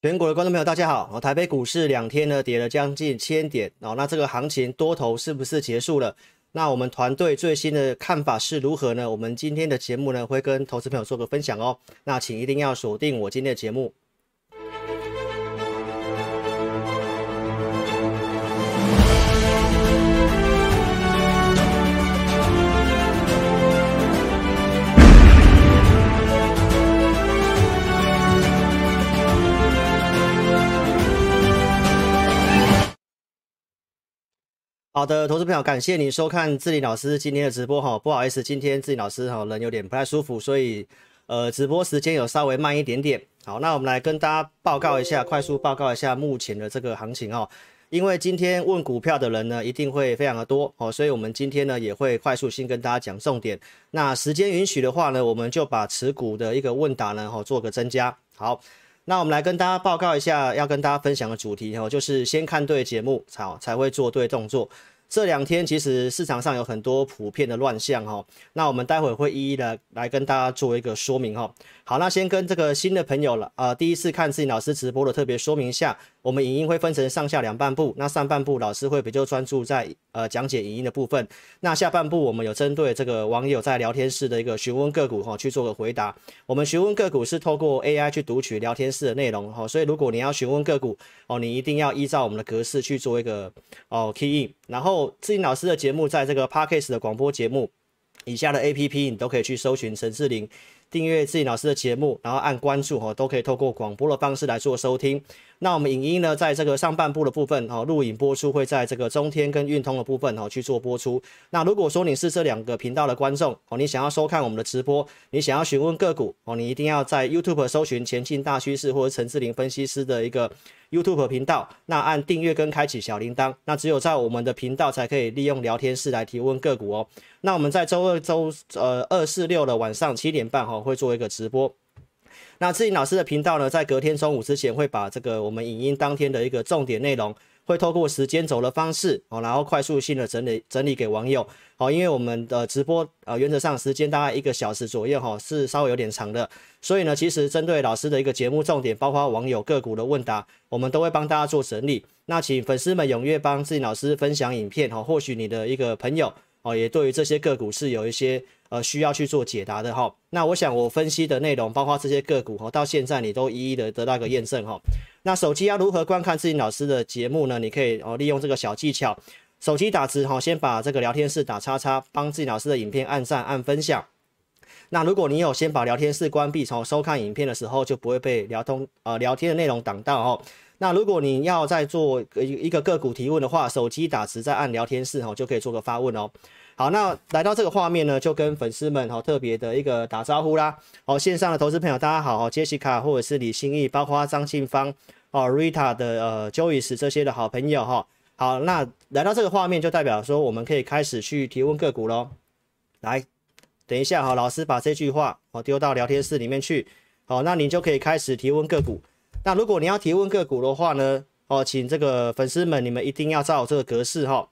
全国的观众朋友，大家好！台北股市两天呢跌了将近千点哦，那这个行情多头是不是结束了？那我们团队最新的看法是如何呢？我们今天的节目呢会跟投资朋友做个分享哦，那请一定要锁定我今天的节目。好的，投资朋友，感谢你收看志林老师今天的直播哈。不好意思，今天志林老师哈人有点不太舒服，所以呃直播时间有稍微慢一点点。好，那我们来跟大家报告一下，快速报告一下目前的这个行情哦。因为今天问股票的人呢一定会非常的多哦，所以我们今天呢也会快速先跟大家讲重点。那时间允许的话呢，我们就把持股的一个问答呢哈做个增加。好，那我们来跟大家报告一下要跟大家分享的主题哦，就是先看对节目，才才会做对动作。这两天其实市场上有很多普遍的乱象哈，那我们待会会一一的来跟大家做一个说明哈。好，那先跟这个新的朋友了，呃，第一次看自己老师直播的特别说明一下，我们影音会分成上下两半部，那上半部老师会比较专注在呃讲解影音的部分，那下半部我们有针对这个网友在聊天室的一个询问个股哈去做个回答。我们询问个股是透过 AI 去读取聊天室的内容哈，所以如果你要询问个股哦，你一定要依照我们的格式去做一个哦 key in，然后志霖老师的节目在这个 Podcast 的广播节目以下的 APP 你都可以去搜寻陈志玲。订阅志霖老师的节目，然后按关注哦，都可以透过广播的方式来做收听。那我们影音呢，在这个上半部的部分哦，录影播出会在这个中天跟运通的部分哦去做播出。那如果说你是这两个频道的观众哦，你想要收看我们的直播，你想要询问个股哦，你一定要在 YouTube 搜寻前进大趋势或者陈志玲分析师的一个 YouTube 频道，那按订阅跟开启小铃铛。那只有在我们的频道才可以利用聊天室来提问个股哦。那我们在周二、周呃二四六的晚上七点半哈会做一个直播。那志颖老师的频道呢，在隔天中午之前会把这个我们影音当天的一个重点内容，会透过时间轴的方式哦，然后快速性的整理整理给网友哦，因为我们的直播呃原则上时间大概一个小时左右哈，是稍微有点长的，所以呢，其实针对老师的一个节目重点，包括网友个股的问答，我们都会帮大家做整理。那请粉丝们踊跃帮志颖老师分享影片哈，或许你的一个朋友哦，也对于这些个股是有一些。呃，需要去做解答的哈。那我想我分析的内容，包括这些个股哈，到现在你都一一的得到一个验证哈。那手机要如何观看志霖老师的节目呢？你可以哦利用这个小技巧，手机打字哈，先把这个聊天室打叉叉，帮志霖老师的影片按赞按分享。那如果你有先把聊天室关闭，从收看影片的时候就不会被聊通呃聊天的内容挡到哦。那如果你要再做一一个个股提问的话，手机打字再按聊天室哈，就可以做个发问哦。好，那来到这个画面呢，就跟粉丝们哈特别的一个打招呼啦。哦，线上的投资朋友大家好，哦，杰西卡或者是李心义，包括张庆芳，哦，Rita 的呃 Joyce 这些的好朋友哈。好，那来到这个画面就代表说我们可以开始去提问个股喽。来，等一下哈，老师把这句话哦丢到聊天室里面去。好，那你就可以开始提问个股。那如果你要提问个股的话呢，哦，请这个粉丝们你们一定要照这个格式哈，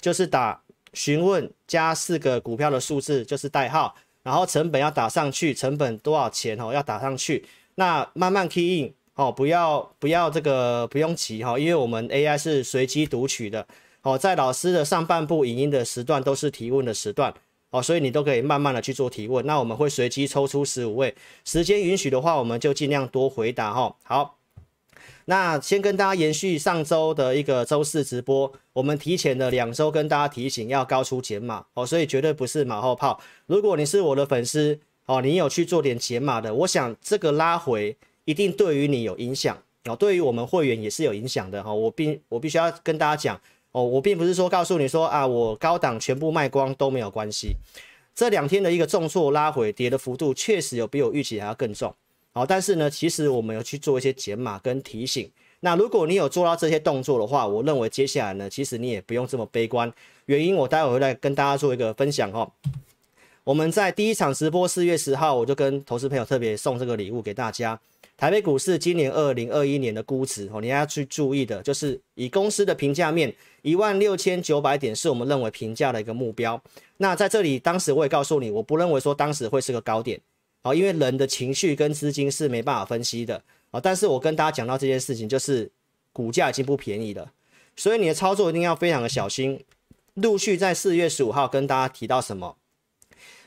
就是打。询问加四个股票的数字就是代号，然后成本要打上去，成本多少钱哦？要打上去。那慢慢 key in 哦，不要不要这个不用急哈，因为我们 AI 是随机读取的哦，在老师的上半部影音的时段都是提问的时段哦，所以你都可以慢慢的去做提问。那我们会随机抽出十五位，时间允许的话，我们就尽量多回答哈。好。那先跟大家延续上周的一个周四直播，我们提前的两周跟大家提醒要高出减码哦，所以绝对不是马后炮。如果你是我的粉丝哦，你有去做点减码的，我想这个拉回一定对于你有影响哦，对于我们会员也是有影响的哈。我并我必须要跟大家讲哦，我并不是说告诉你说啊，我高档全部卖光都没有关系。这两天的一个重挫拉回跌的幅度确实有比我预期还要更重。好，但是呢，其实我们有去做一些减码跟提醒。那如果你有做到这些动作的话，我认为接下来呢，其实你也不用这么悲观。原因我待会会来跟大家做一个分享哦。我们在第一场直播四月十号，我就跟投资朋友特别送这个礼物给大家。台北股市今年二零二一年的估值哦，你要去注意的就是以公司的评价面一万六千九百点是我们认为评价的一个目标。那在这里，当时我也告诉你，我不认为说当时会是个高点。好，因为人的情绪跟资金是没办法分析的啊，但是我跟大家讲到这件事情，就是股价已经不便宜了，所以你的操作一定要非常的小心。陆续在四月十五号跟大家提到什么？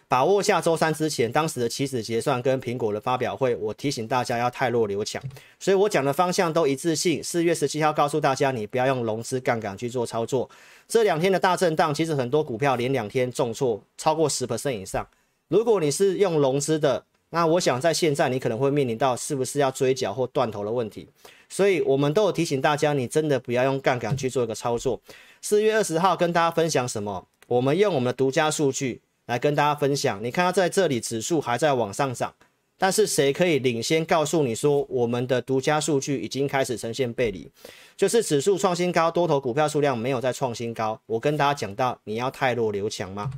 把握下周三之前，当时的起始结算跟苹果的发表会，我提醒大家要太弱留强，所以我讲的方向都一致性。四月十七号告诉大家，你不要用融资杠杆去做操作。这两天的大震荡，其实很多股票连两天重挫超过十 percent 以上。如果你是用融资的，那我想在现在你可能会面临到是不是要追缴或断头的问题。所以我们都有提醒大家，你真的不要用杠杆去做一个操作。四月二十号跟大家分享什么？我们用我们的独家数据来跟大家分享。你看到在这里指数还在往上涨，但是谁可以领先告诉你说我们的独家数据已经开始呈现背离？就是指数创新高，多头股票数量没有再创新高。我跟大家讲到，你要太弱留强吗？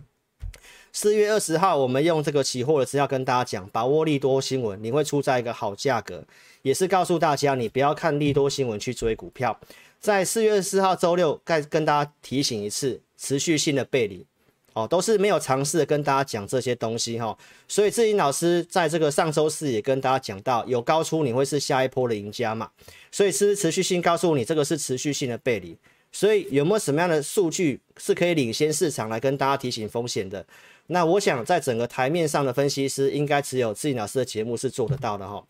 四月二十号，我们用这个期货的资料跟大家讲，把握利多新闻，你会出在一个好价格，也是告诉大家，你不要看利多新闻去追股票。在四月二十四号周六，再跟大家提醒一次，持续性的背离，哦，都是没有尝试跟大家讲这些东西哈、所以志英老师在这个上周四也跟大家讲到，有高出你会是下一波的赢家嘛。所以是持续性告诉你，这个是持续性的背离。所以有没有什么样的数据是可以领先市场来跟大家提醒风险的？那我想在整个台面上的分析师，应该只有志霖老师的节目是做得到的哈、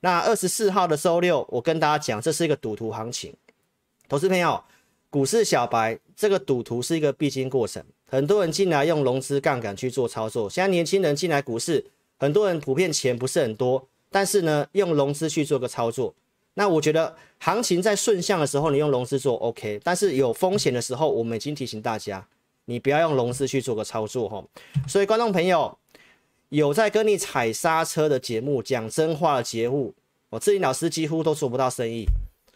那二十四号的周六，我跟大家讲，这是一个赌徒行情。投资朋友，股市小白这个赌徒是一个必经过程。很多人进来用融资杠杆去做操作，现在年轻人进来股市，很多人普遍钱不是很多，但是呢，用融资去做个操作。那我觉得行情在顺向的时候，你用融资做 OK，但是有风险的时候，我们已经提醒大家，你不要用融资去做个操作哈。所以观众朋友有在跟你踩刹车的节目，讲真话的节目，我自己老师几乎都做不到生意。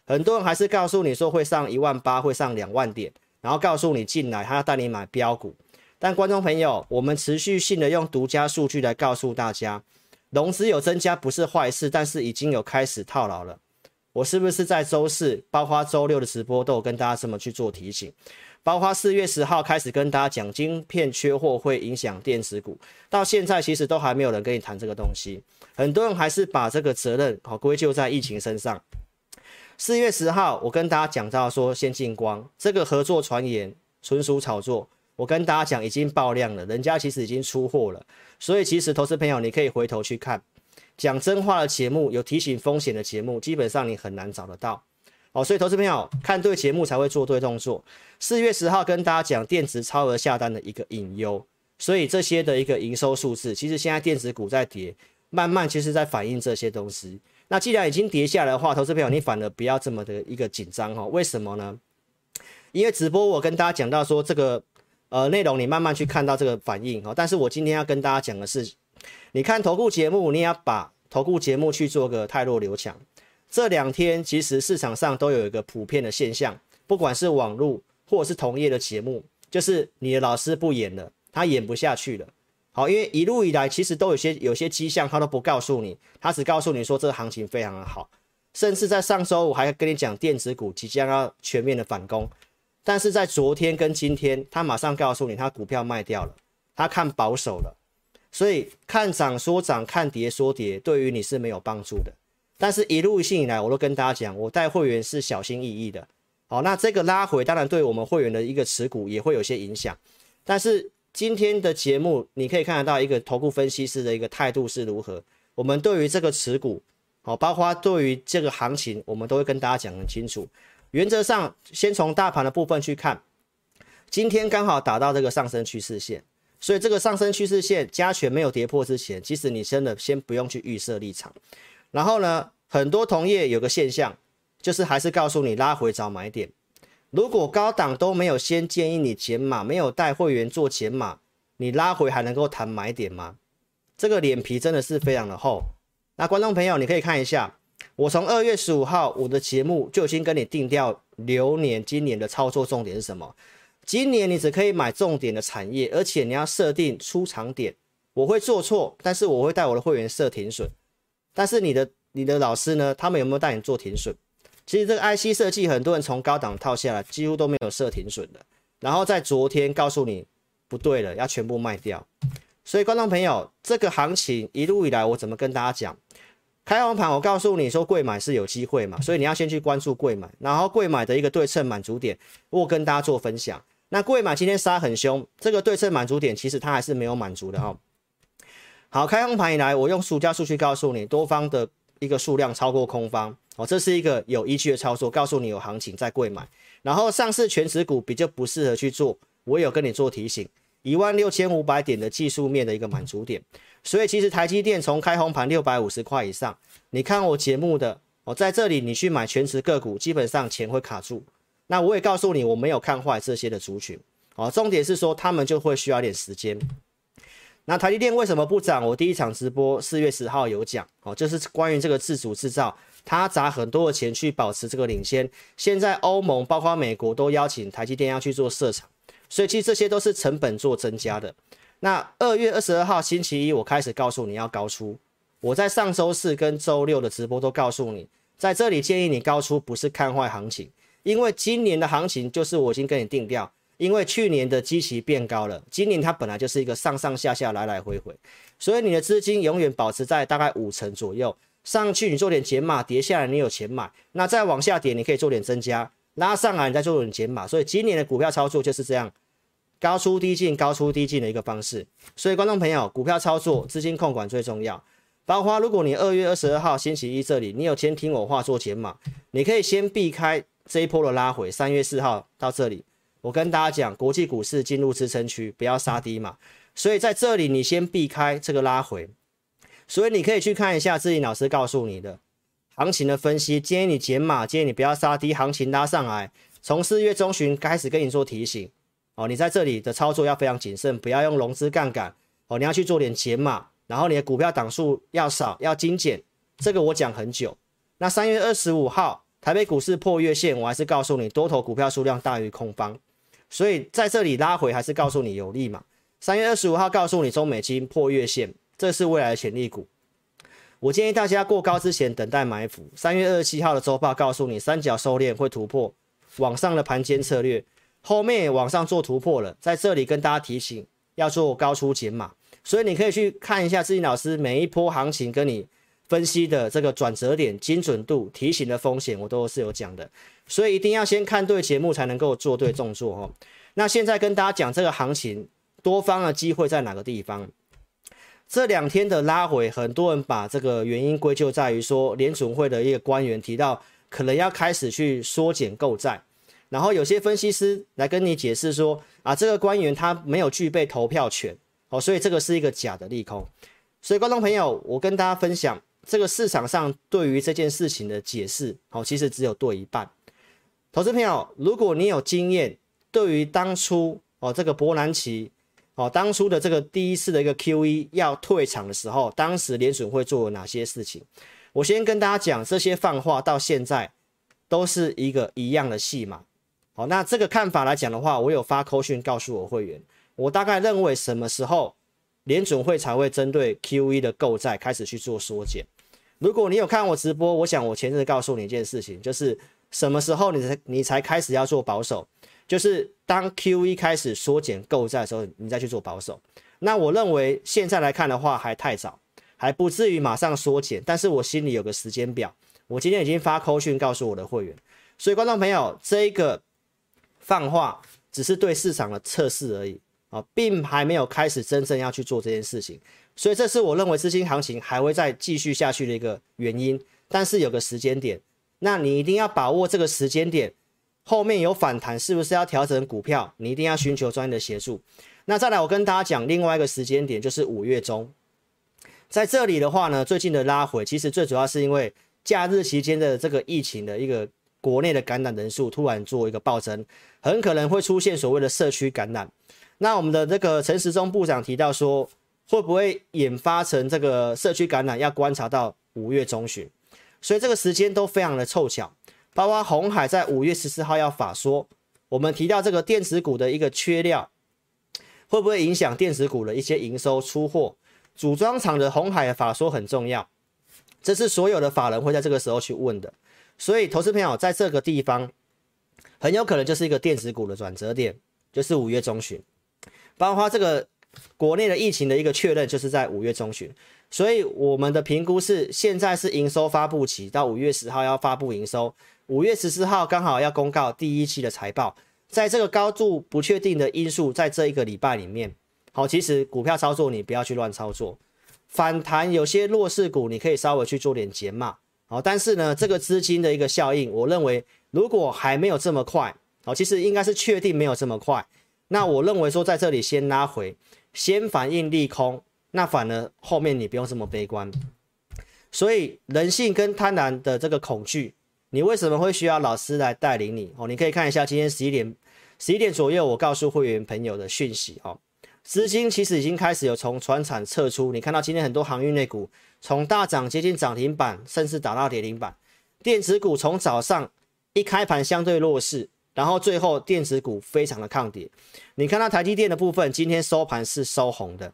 很多人还是告诉你说会上一万八，会上两万点，然后告诉你进来，他要带你买标股。但观众朋友，我们持续性的用独家数据来告诉大家，融资有增加不是坏事，但是已经有开始套牢了。我是不是在周四，包括周六的直播都有跟大家这么去做提醒？包括四月十号开始跟大家讲，晶片缺货会影响电子股，到现在其实都还没有人跟你谈这个东西。很多人还是把这个责任好归咎在疫情身上。四月十号，我跟大家讲到说，先进光这个合作传言纯属炒作。我跟大家讲，已经爆量了，人家其实已经出货了。所以其实投资朋友，你可以回头去看讲真话的节目，有提醒风险的节目，基本上你很难找得到。哦，所以投资朋友看对节目才会做对动作。四月十号跟大家讲电子超额下单的一个隐忧，所以这些的一个营收数字，其实现在电子股在跌，慢慢其实在反映这些东西。那既然已经跌下来的话，投资朋友你反而不要这么的一个紧张哈。为什么呢？因为直播我跟大家讲到说这个呃内容，你慢慢去看到这个反应哈。但是我今天要跟大家讲的是，你看投顾节目，你要把投顾节目去做个太弱留强。这两天其实市场上都有一个普遍的现象，不管是网络或者是同业的节目，就是你的老师不演了，他演不下去了。好，因为一路以来其实都有些有些迹象，他都不告诉你，他只告诉你说这个行情非常的好，甚至在上周五还跟你讲电子股即将要全面的反攻，但是在昨天跟今天，他马上告诉你他股票卖掉了，他看保守了，所以看涨说涨，看跌说跌，对于你是没有帮助的。但是一路性以来，我都跟大家讲，我带会员是小心翼翼的。好，那这个拉回当然对我们会员的一个持股也会有些影响，但是。今天的节目，你可以看得到一个投顾分析师的一个态度是如何。我们对于这个持股，好，包括对于这个行情，我们都会跟大家讲很清楚。原则上，先从大盘的部分去看，今天刚好打到这个上升趋势线，所以这个上升趋势线加权没有跌破之前，其实你真的先不用去预设立场。然后呢，很多同业有个现象，就是还是告诉你拉回找买点。如果高档都没有先建议你减码，没有带会员做减码，你拉回还能够谈买点吗？这个脸皮真的是非常的厚。那观众朋友，你可以看一下，我从二月十五号我的节目就已经跟你定调流年今年的操作重点是什么？今年你只可以买重点的产业，而且你要设定出场点。我会做错，但是我会带我的会员设停损。但是你的你的老师呢？他们有没有带你做停损？其实这个 IC 设计，很多人从高档套下来，几乎都没有设停损的。然后在昨天告诉你不对了，要全部卖掉。所以观众朋友，这个行情一路以来，我怎么跟大家讲？开红盘，我告诉你说，贵买是有机会嘛，所以你要先去关注贵买，然后贵买的一个对称满足点，我跟大家做分享。那贵买今天杀很凶，这个对称满足点其实它还是没有满足的哈、好，开红盘以来，我用数价数据告诉你，多方的一个数量超过空方，哦，这是一个有依据的操作，告诉你有行情在贵买。然后上市全值股比较不适合去做，我有跟你做提醒，一万六千五百点的技术面的一个满足点。所以其实台积电从开红盘六百五十块以上，你看我节目的，我在这里你去买全值个股，基本上钱会卡住。那我也告诉你，我没有看坏这些的族群，哦，重点是说他们就会需要点时间。那台积电为什么不涨？我第一场直播四月十号有讲，哦，就是关于这个自主制造，它砸很多的钱去保持这个领先。现在欧盟包括美国都邀请台积电要去做设厂，所以其实这些都是成本做增加的。那二月二十二号星期一，我开始告诉你要高出。我在上周四跟周六的直播都告诉你，在这里建议你高出，不是看坏行情，因为今年的行情就是我已经跟你定调，因为去年的基期变高了，今年它本来就是一个上上下下来来回回，所以你的资金永远保持在大概五成左右。上去你做点减码，跌下来你有钱买，那再往下跌你可以做点增加，拉上来你再做点减码。所以今年的股票操作就是这样。高出低进，高出低进的一个方式，所以观众朋友，股票操作资金控管最重要。包括如果你二月二十二号星期一这里，你有先听我话做减码，你可以先避开这一波的拉回。三月四号到这里，我跟大家讲，国际股市进入支撑区，不要杀低嘛。所以在这里你先避开这个拉回，所以你可以去看一下志霖老师告诉你的行情的分析，建议你减码，建议你不要杀低，行情拉上来，从四月中旬开始跟你做提醒。哦，你在这里的操作要非常谨慎，不要用融资杠杆。哦，你要去做点减码，然后你的股票档数要少，要精简。这个我讲很久。那三月二十五号，台北股市破月线，我还是告诉你，多头股票数量大于空方，所以在这里拉回还是告诉你有利嘛。三月二十五号告诉你中美金破月线，这是未来的潜力股。我建议大家过高之前等待埋伏。三月二十七号的周报告诉你，三角收敛会突破往上的盘间策略。后面也往上做突破了，在这里跟大家提醒要做高出减码，所以你可以去看一下志霖老师每一波行情跟你分析的这个转折点精准度、提醒的风险，我都是有讲的，所以一定要先看对节目才能够做对动作哦。那现在跟大家讲这个行情多方的机会在哪个地方？这两天的拉回，很多人把这个原因归咎在于说联储会的一个官员提到可能要开始去缩减购债。然后有些分析师来跟你解释说啊，这个官员他没有具备投票权哦，所以这个是一个假的利空。所以观众朋友，我跟大家分享这个市场上对于这件事情的解释哦，其实只有对一半。投资朋友，如果你有经验，对于当初哦这个伯南奇哦当初的这个第一次的一个 QE 要退场的时候，当时联准会做哪些事情？我先跟大家讲，这些放话到现在都是一个一样的戏码。好，那这个看法来讲的话，我有发扣讯告诉我会员，我大概认为什么时候联准会才会针对 QE 的购债开始去做缩减。如果你有看我直播，我想我前阵告诉你一件事情，就是什么时候你才你才开始要做保守，就是当 QE 开始缩减购债的时候，你再去做保守。那我认为现在来看的话还太早，还不至于马上缩减，但是我心里有个时间表，我今天已经发扣讯告诉我的会员，所以观众朋友这一个。放话只是对市场的测试而已啊，并还没有开始真正要去做这件事情，所以这是我认为资金行情还会再继续下去的一个原因。但是有个时间点，那你一定要把握这个时间点，后面有反弹，是不是要调整股票？你一定要寻求专业的协助。那再来，我跟大家讲另外一个时间点，就是五月中，在这里的话呢，最近的拉回其实最主要是因为假日期间的这个疫情的一个。国内的感染人数突然做一个暴增，很可能会出现所谓的社区感染。那我们的这个陈时中部长提到说，会不会引发成这个社区感染？要观察到五月中旬，所以这个时间都非常的凑巧。包括红海在五月十四号要法说，我们提到这个电子股的一个缺料，会不会影响电子股的一些营收出货？组装厂的红海的法说很重要，这是所有的法人会在这个时候去问的。所以，投资朋友在这个地方很有可能就是一个电子股的转折点，就是五月中旬。包括这个国内的疫情的一个确认就是在五月中旬，所以我们的评估是现在是营收发布期，到五月十号要发布营收，五月十四号刚好要公告第一期的财报，在这个高度不确定的因素，在这一个礼拜里面，好，其实股票操作你不要去乱操作，反弹有些弱势股你可以稍微去做点减码，好，但是呢，这个资金的一个效应，我认为如果还没有这么快。好，其实应该是确定没有这么快。那我认为说在这里先拉回，先反映利空，那反而后面你不用这么悲观。所以人性跟贪婪的这个恐惧，你为什么会需要老师来带领你？哦，你可以看一下今天十一点十一点左右，我告诉会员朋友的讯息。哦，资金其实已经开始有从船产撤出。你看到今天很多航运类股从大涨接近涨停板，甚至打到跌停板。电子股从早上一开盘相对弱势。然后最后电子股非常的抗跌，你看到台积电的部分今天收盘是收红的，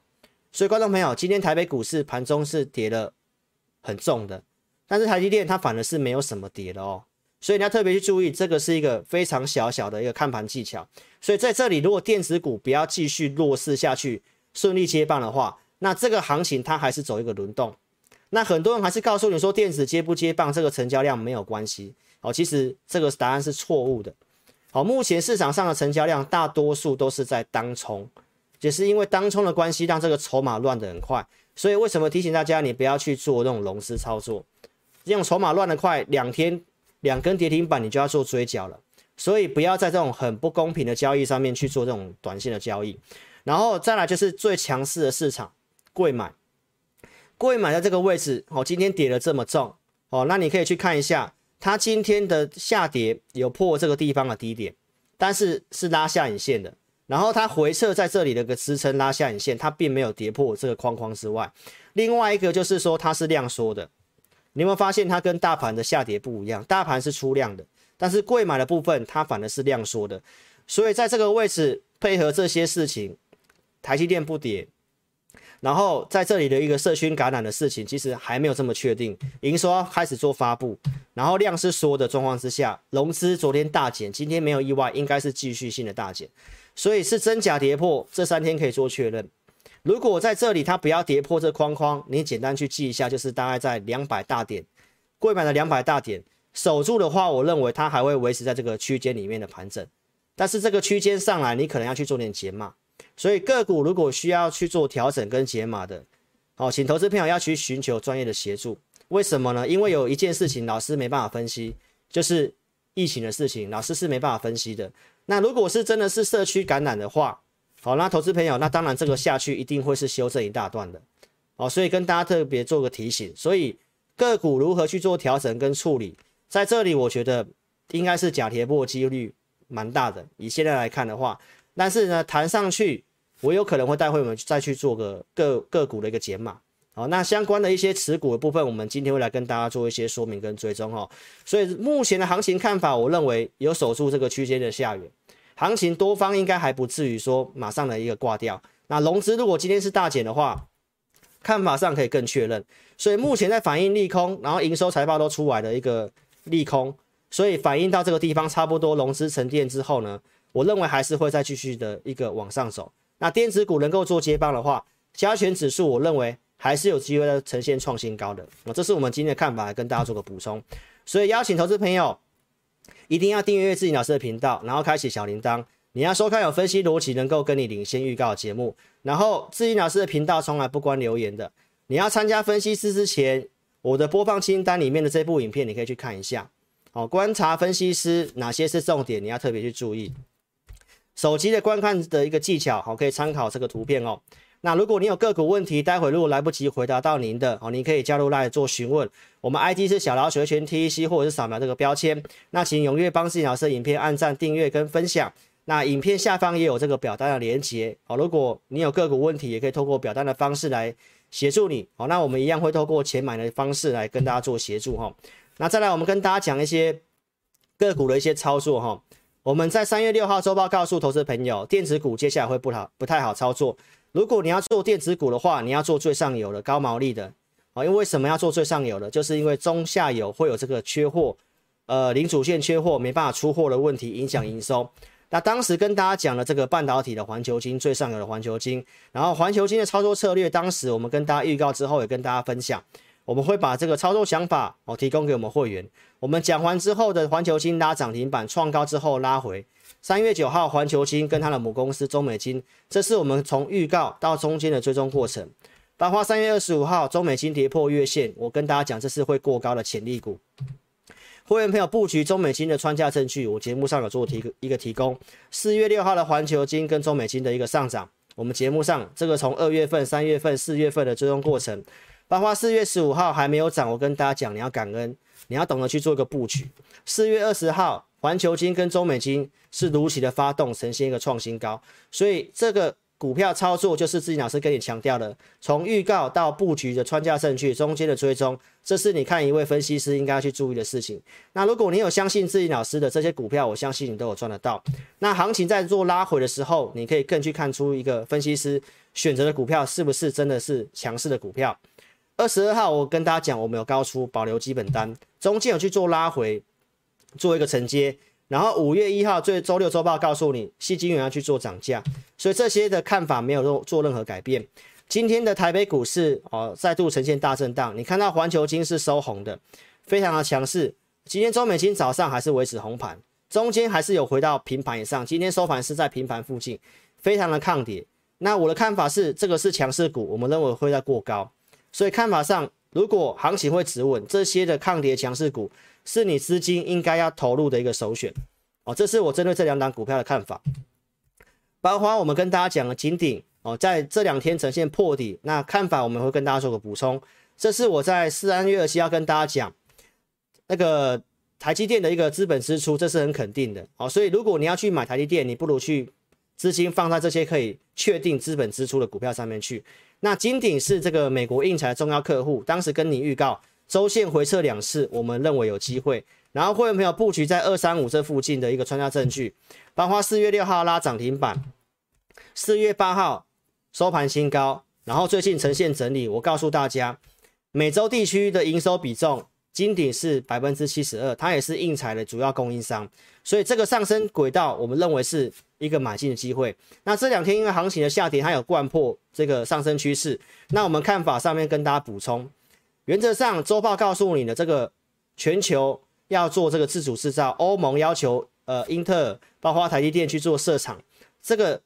所以观众朋友，今天台北股市盘中是跌了很重的，但是台积电它反而是没有什么跌的哦，所以你要特别去注意，这个是一个非常小小的一个看盘技巧。所以在这里，如果电子股不要继续弱势下去，顺利接棒的话，那这个行情它还是走一个轮动。那很多人还是告诉你说电子接不接棒，这个成交量没有关系哦，其实这个答案是错误的。好，目前市场上的成交量大多数都是在当冲，也是因为当冲的关系，让这个筹码乱得很快。所以为什么提醒大家，你不要去做那种融资操作，这种筹码乱得快，两天两根跌停板你就要做追缴了。所以不要在这种很不公平的交易上面去做这种短线的交易。然后再来就是最强势的市场，贵买，贵买在这个位置，哦，今天跌了这么重，哦，那你可以去看一下。它今天的下跌有破这个地方的低点，但是是拉下影线的。然后它回撤在这里的个支撑拉下影线，它并没有跌破这个框框之外。另外一个就是说它是量缩的，你有没有发现它跟大盘的下跌不一样？大盘是出量的，但是贵买的部分它反而是量缩的。所以在这个位置配合这些事情，台积电不跌。然后在这里的一个社区感染的事情，其实还没有这么确定。营收开始做发布，然后量是缩的状况之下，融资昨天大减，今天没有意外，应该是继续性的大减，所以是真假跌破，这三天可以做确认。如果在这里它不要跌破这框框，你简单去记一下，就是大概在两百大点，柜买的两百大点守住的话，我认为它还会维持在这个区间里面的盘整，但是这个区间上来，你可能要去做点减码。所以个股如果需要去做调整跟解码的，好，请投资朋友要去寻求专业的协助。为什么呢？因为有一件事情老师没办法分析，就是疫情的事情，老师是没办法分析的。那如果是真的是社区感染的话，好，那投资朋友，那当然这个下去一定会是修正一大段的。好，所以跟大家特别做个提醒。所以个股如何去做调整跟处理，在这里我觉得应该是假跌破几率蛮大的。以现在来看的话。但是呢，弹上去，我有可能会带会我们再去做个个个股的一个减码。好，那相关的一些持股的部分，我们今天会来跟大家做一些说明跟追踪哈。所以目前的行情看法，我认为有守住这个区间的下缘，行情多方应该还不至于说马上的一个挂掉。那融资如果今天是大减的话，看法上可以更确认。所以目前在反映利空，然后营收财报都出来的一个利空，所以反映到这个地方差不多融资沉淀之后呢。我认为还是会再继续的一个往上走。那电子股能够做接棒的话，加权指数我认为还是有机会的呈现创新高的。那这是我们今天的看法，来跟大家做个补充。所以邀请投资朋友一定要订阅自己老师的频道，然后开启小铃铛。你要收看有分析逻辑能够跟你领先预告的节目。然后自己老师的频道从来不关留言的。你要参加分析师之前，我的播放清单里面的这部影片你可以去看一下。好，观察分析师哪些是重点，你要特别去注意。手机的观看的一个技巧，好，可以参考这个图片哦。那如果你有个股问题，待会如果来不及回答到您的哦，你可以加入来做询问。我们 ID 是小老鼠全 TEC，或者是扫描这个标签。那请踊跃帮自己老师影片按赞、订阅跟分享。那影片下方也有这个表单的连接哦。如果你有个股问题，也可以透过表单的方式来协助你哦。那我们一样会透过钱买的方式来跟大家做协助哈。那再来，我们跟大家讲一些个股的一些操作哈。我们在三月六号周报告诉投资朋友，电子股接下来会不好不太好操作。如果你要做电子股的话，你要做最上游的高毛利的啊，因为为什么要做最上游的？就是因为中下游会有这个缺货，呃，零组件缺货没办法出货的问题，影响营收。那当时跟大家讲了这个半导体的环球晶最上游的环球晶，然后环球晶的操作策略，当时我们跟大家预告之后，也跟大家分享，我们会把这个操作想法哦提供给我们会员。我们讲完之后的环球金拉涨停板创高之后拉回，三月九号环球金跟它的母公司中美金，这是我们从预告到中间的追踪过程。包括三月二十五号中美金跌破月线，我跟大家讲这是会过高的潜力股。会员朋友布局中美金的穿价证据，我节目上有做提一个提供。四月六号的环球金跟中美金的一个上涨，我们节目上这个从二月份、三月份、四月份的追踪过程，包括四月十五号还没有涨，我跟大家讲你要感恩，你要懂得去做一个布局。四月二十号环球金跟中美金是如期的发动，呈现一个创新高，所以这个。股票操作就是自己老师跟你强调的，从预告到布局的穿价证据中间的追踪，这是你看一位分析师应该要去注意的事情。那如果你有相信自己老师的这些股票，我相信你都有赚得到。那行情在做拉回的时候，你可以更去看出一个分析师选择的股票是不是真的是强势的股票。二十二号我跟大家讲，我们有高出保留基本单，中间有去做拉回，做一个承接。然后五月一号最周六周报告诉你，矽晶圆要去做涨价，所以这些的看法没有做做任何改变。今天的台北股市哦，再度呈现大震荡。你看到环球金是收红的，非常的强势。今天中美金早上还是维持红盘，中间还是有回到平盘以上。今天收盘是在平盘附近，非常的抗跌。那我的看法是，这个是强势股，我们认为会在过高。所以看法上，如果行情会止稳，这些的抗跌强势股。是你资金应该要投入的一个首选哦，这是我针对这两档股票的看法。包括我们跟大家讲的金鼎哦，在这两天呈现破底，那看法我们会跟大家做个补充。这是我在四三月二七号跟大家讲那个台积电的一个资本支出，这是很肯定的哦。所以如果你要去买台积电，你不如去资金放在这些可以确定资本支出的股票上面去。那金鼎是这个美国印材重要客户，当时跟你预告。周线回撤两次，我们认为有机会。然后会员朋友布局在二三五这附近的一个穿价证据，包括四月六号拉涨停板，四月八号收盘新高，然后最近呈现整理。我告诉大家，美洲地区的营收比重，金鼎是百分之七十二，它也是硬材的主要供应商，所以这个上升轨道，我们认为是一个买进的机会。那这两天因为行情的下跌，它有贯破这个上升趋势，那我们看法上面跟大家补充。原则上，周报告诉你的这个全球要做这个自主制造，欧盟要求呃英特尔、包括台积电去做设厂，这个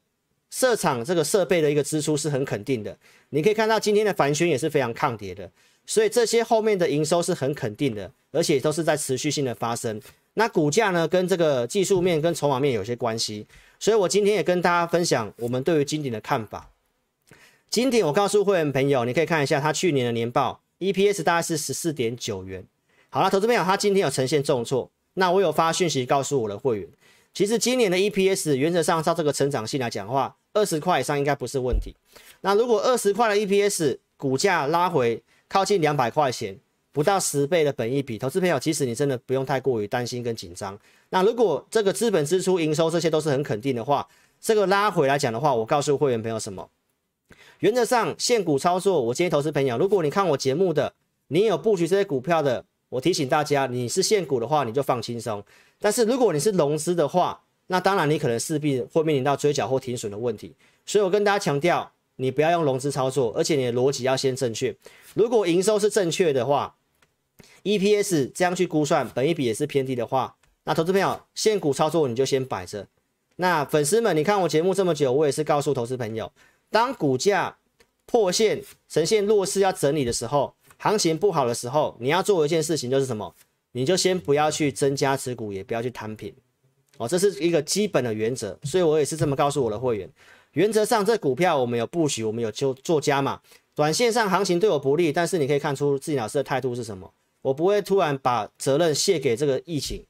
设厂这个设备的一个支出是很肯定的。你可以看到今天的凡轩也是非常抗跌的，所以这些后面的营收是很肯定的，而且都是在持续性的发生。那股价呢，跟这个技术面跟筹码面有些关系，所以我今天也跟大家分享我们对于金鼎的看法。金鼎，我告诉会员朋友，你可以看一下他去年的年报。EPS 大概是十四点九元。好了，投资朋友，他今天有呈现重挫。那我有发讯息告诉我的会员，其实今年的 EPS 原则上照这个成长性来讲的话，二十块以上应该不是问题。那如果二十块的 EPS 股价拉回靠近两百块钱，不到十倍的本益比，投资朋友，其实你真的不用太过于担心跟紧张。那如果这个资本支出、营收这些都是很肯定的话，这个拉回来讲的话，我告诉会员朋友什么？原则上，现股操作，我建议投资朋友，如果你看我节目的，你有布局这些股票的，我提醒大家，你是现股的话，你就放轻松。但是如果你是融资的话，那当然你可能势必会面临到追缴或停损的问题。所以我跟大家强调，你不要用融资操作，而且你的逻辑要先正确。如果营收是正确的话，EPS 这样去估算，本一比也是偏低的话，那投资朋友现股操作你就先摆着。那粉丝们，你看我节目这么久，我也是告诉投资朋友。当股价破线呈现弱势要整理的时候，行情不好的时候，你要做一件事情就是什么？你就先不要去增加持股，也不要去摊平，哦，这是一个基本的原则。所以我也是这么告诉我的会员。原则上，这股票我们有布局，我们有就做加码。短线上行情对我不利，但是你可以看出自己老师的态度是什么？我不会突然把责任卸给这个疫情。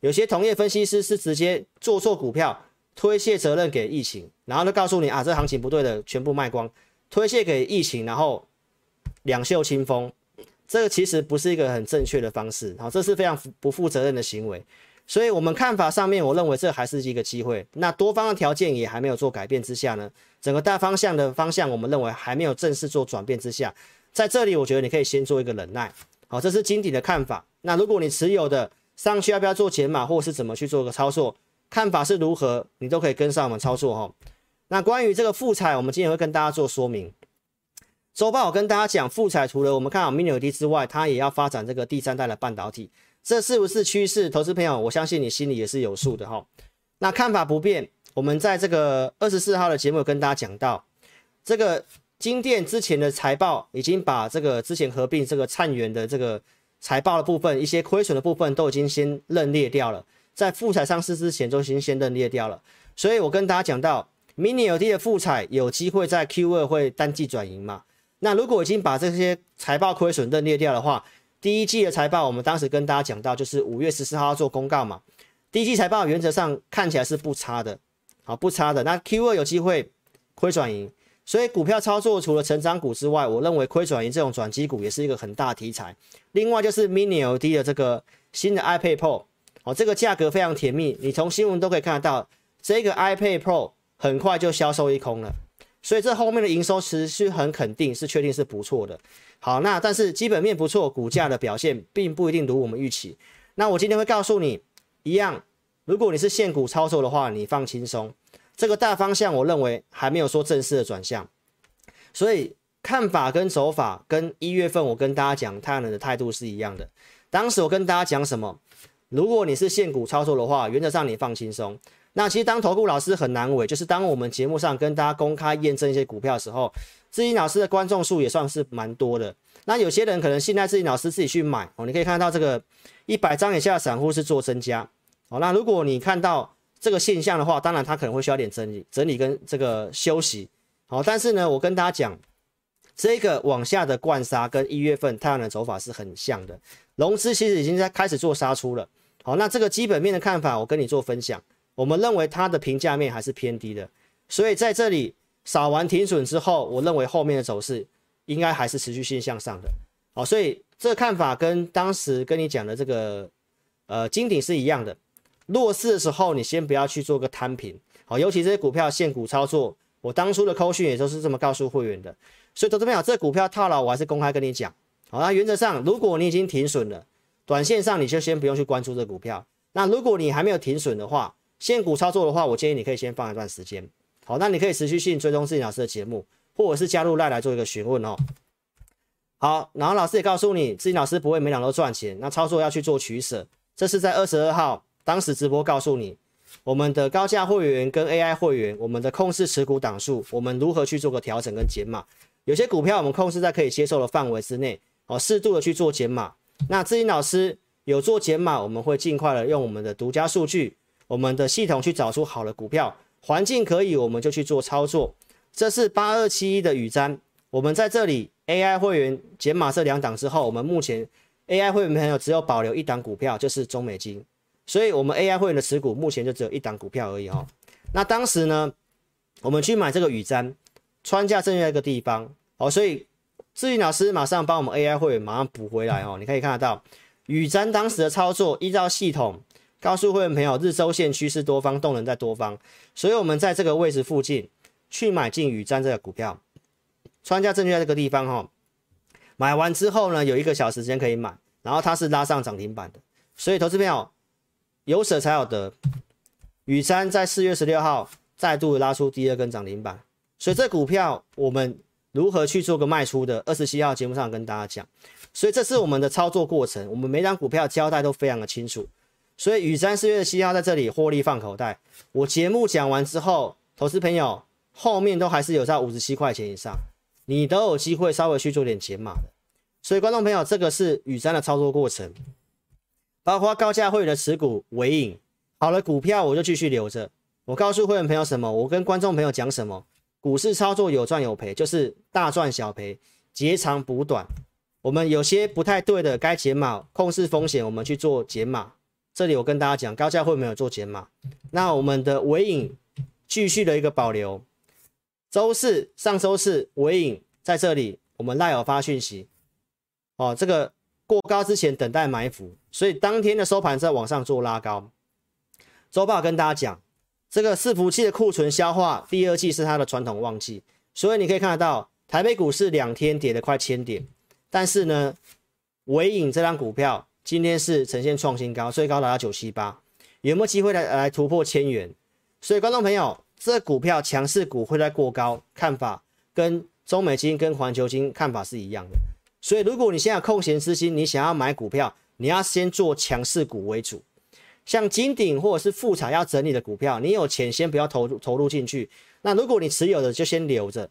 有些同业分析师是直接做错股票。推卸责任给疫情，然后就告诉你啊，这行情不对的，全部卖光，推卸给疫情，然后两袖清风，这个其实不是一个很正确的方式，好，这是非常不负责任的行为。所以，我们看法上面，我认为这还是一个机会。那多方的条件也还没有做改变之下呢，整个大方向的方向，我们认为还没有正式做转变之下，在这里，我觉得你可以先做一个忍耐，好，这是金鼎的看法。那如果你持有的上去要不要做减码，或是怎么去做个操作？看法是如何，你都可以跟上我们操作哈。那关于这个富采，我们今天会跟大家做说明。周报我跟大家讲，富采除了我们看好 Mini LED 之外，它也要发展这个第三代的半导体，这是不是趋势？投资朋友，我相信你心里也是有数的哈。那看法不变，我们在这个二十四号的节目跟大家讲到，这个金电之前的财报已经把这个之前合并这个灿源的这个财报的部分，一些亏损的部分都已经先认列掉了，在富采上市之前都已经先认列掉了。所以我跟大家讲到，Mini LED 的富采有机会在 Q 二会单季转盈嘛？那如果已经把这些财报亏损认列掉的话，第一季的财报我们当时跟大家讲到，就是五月十四号做公告嘛。第一季财报原则上看起来是不差的，好不差的。那 Q 二有机会亏转盈，所以股票操作除了成长股之外，我认为亏转盈这种转机股也是一个很大题材。另外就是 Mini l d 的这个新的 iPad Pro，哦，这个价格非常甜蜜，你从新闻都可以看得到，这个 iPad Pro 很快就销售一空了。所以这后面的营收持续很肯定，是确定是不错的。好，那但是基本面不错，股价的表现并不一定如我们预期。那我今天会告诉你，一样，如果你是现股操作的话，你放轻松。这个大方向我认为还没有说正式的转向，所以看法跟走法跟一月份我跟大家讲太阳能的态度是一样的。当时我跟大家讲什么？如果你是现股操作的话，原则上你放轻松。那其实当投顾老师很难为，就是当我们节目上跟大家公开验证一些股票的时候，智霖老师的观众数也算是蛮多的。那有些人可能现在智霖老师自己去买哦，你可以看到这个一百张以下的散户是做增加哦。那如果你看到这个现象的话，当然他可能会需要点整理、整理跟这个休息。好，但是呢，我跟大家讲，这个往下的灌杀跟一月份太阳能走法是很像的，融资其实已经在开始做杀出了。好，那这个基本面的看法，我跟你做分享。我们认为它的评价面还是偏低的，所以在这里扫完停损之后，我认为后面的走势应该还是持续性向上的。好，所以这个看法跟当时跟你讲的这个呃金顶是一样的。弱势的时候，你先不要去做个摊平。好，尤其这些股票现股操作，我当初的扣讯也都是这么告诉会员的。所以投资朋友，这股票套牢，我还是公开跟你讲。好，那原则上，如果你已经停损了，短线上你就先不用去关注这股票。那如果你还没有停损的话，现股操作的话，我建议你可以先放一段时间。好，那你可以持续性追踪智霖老师的节目，或者是加入赖来做一个询问哦。好，然后老师也告诉你，智霖老师不会每两都赚钱，那操作要去做取舍。这是在二十二号当时直播告诉你，我们的高价会员跟 AI 会员，我们的控制持股档数，我们如何去做个调整跟减码。有些股票我们控制在可以接受的范围之内，哦，适度的去做减码。那智霖老师有做减码，我们会尽快的用我们的独家数据。我们的系统去找出好的股票，环境可以，我们就去做操作。这是八二七一的雨瞻，我们在这里 AI 会员减码这两档之后，我们目前 AI 会员朋友只有保留一档股票，就是中美金，所以我们 AI 会员的持股目前就只有一档股票而已哈。那当时呢，我们去买这个雨瞻，穿价正在一个地方哦，所以志云老师马上帮我们 AI 会员马上补回来哦。你可以看得到雨瞻当时的操作，依照系统。告诉会员朋友，日周线趋势多方，动能在多方，所以我们在这个位置附近去买进宇瞻这个股票，穿价证券在这个地方哈，买完之后呢，有一个小时间可以买，然后它是拉上涨停板的，所以投资朋友有舍才有得，宇瞻在四月十六号再度拉出第二根涨停板，所以这股票我们如何去做个卖出的，二十七号节目上跟大家讲，所以这是我们的操作过程，我们每张股票交代都非常的清楚。所以宇山四月七号在这里获利放口袋。我节目讲完之后，投资朋友后面都还是有在五十七块钱以上，你都有机会稍微去做点减码的。所以观众朋友，这个是宇山的操作过程，包括高价会员的持股尾影，好了股票我就继续留着。我告诉会员朋友什么？我跟观众朋友讲什么？股市操作有赚有赔，就是大赚小赔，截长补短。我们有些不太对的，该减码控制风险，我们去做减码。这里我跟大家讲，高价会没有做减码，那我们的尾影继续的一个保留。周四、上周四尾影在这里，我们赖有发讯息，哦，这个过高之前等待埋伏，所以当天的收盘在往上做拉高。周报跟大家讲，这个伺服器的库存消化，第二季是它的传统旺季，所以你可以看得到，台北股市两天跌了快千点，但是呢，尾影这张股票。今天是呈现创新高，最高达到九七八，有没有机会来来突破千元？所以观众朋友，这股票强势股会在过高，看法跟中美金跟环球金看法是一样的。所以如果你现在空闲资金，你想要买股票，你要先做强势股为主，像金鼎或者是富彩要整理的股票，你有钱先不要投入投入进去。那如果你持有的就先留着，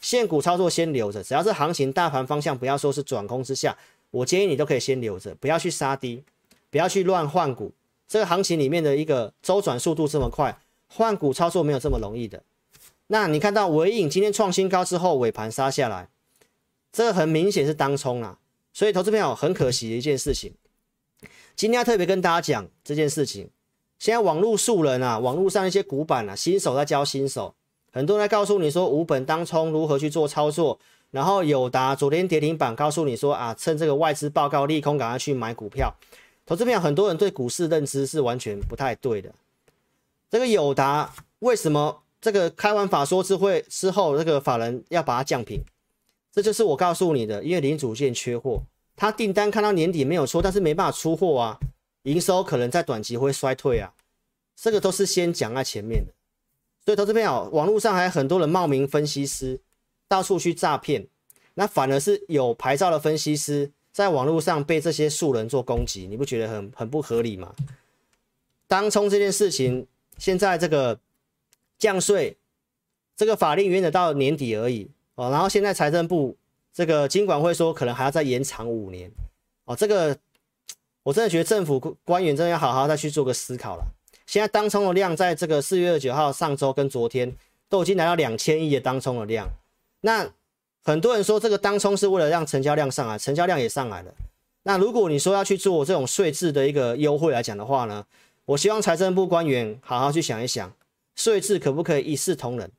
现股操作先留着，只要是行情大盘方向不要说是转空之下，我建议你都可以先留着，不要去杀低，不要去乱换股。这个行情里面的一个周转速度这么快，换股操作没有这么容易的。那你看到尾影今天创新高之后尾盘杀下来，这个很明显是当冲啊，所以投资朋友很可惜的一件事情。今天要特别跟大家讲这件事情。现在网络素人啊，网络上一些古板啊，新手在教新手，很多人在告诉你说无本当冲如何去做操作，然后友达昨天跌停板告诉你说啊，趁这个外资报告利空赶快去买股票。投资朋友很多人对股市认知是完全不太对的。这个友达为什么这个开完法说之会之后，这个法人要把它降评？这就是我告诉你的，因为零组件缺货，他订单看到年底没有错，但是没办法出货啊，营收可能在短期会衰退啊，这个都是先讲在前面的。所以投资朋友，网络上还有很多人冒名分析师，到处去诈骗，那反而是有牌照的分析师。在网络上被这些素人做攻击，你不觉得很很不合理吗？当冲这件事情，现在这个降税，这个法令原则到年底而已哦。然后现在财政部这个金管会说，可能还要再延长五年哦。这个我真的觉得政府官员真的要好好再去做个思考了。现在当冲的量，在这个四月二十九号上周跟昨天都已经来到两千亿的当冲的量，那。很多人说这个当冲是为了让成交量上来，成交量也上来了。那如果你说要去做这种税制的一个优惠来讲的话呢，我希望财政部官员好好去想一想，税制可不可以一视同仁？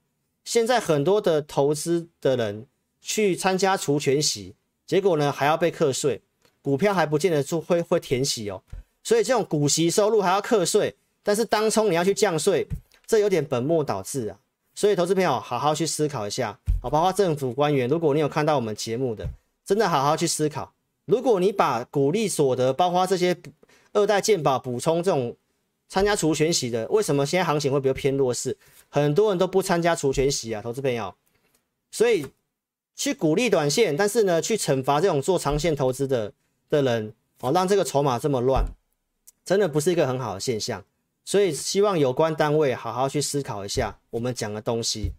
现在很多的投资的人去参加除权息，结果呢还要被课税，股票还不见得就会会填息哦。所以这种股息收入还要课税，但是当冲你要去降税，这有点本末倒置啊。所以，投资朋友好好去思考一下，好，包括政府官员，如果你有看到我们节目的，真的好好去思考。如果你把股利所得，包括这些二代健保补充这种参加除权息的，为什么现在行情会比较偏弱势？很多人都不参加除权息啊，投资朋友。所以去鼓励短线，但是呢，去惩罚这种做长线投资的的人，哦，让这个筹码这么乱，真的不是一个很好的现象。所以希望有关单位好好去思考一下我们讲的东西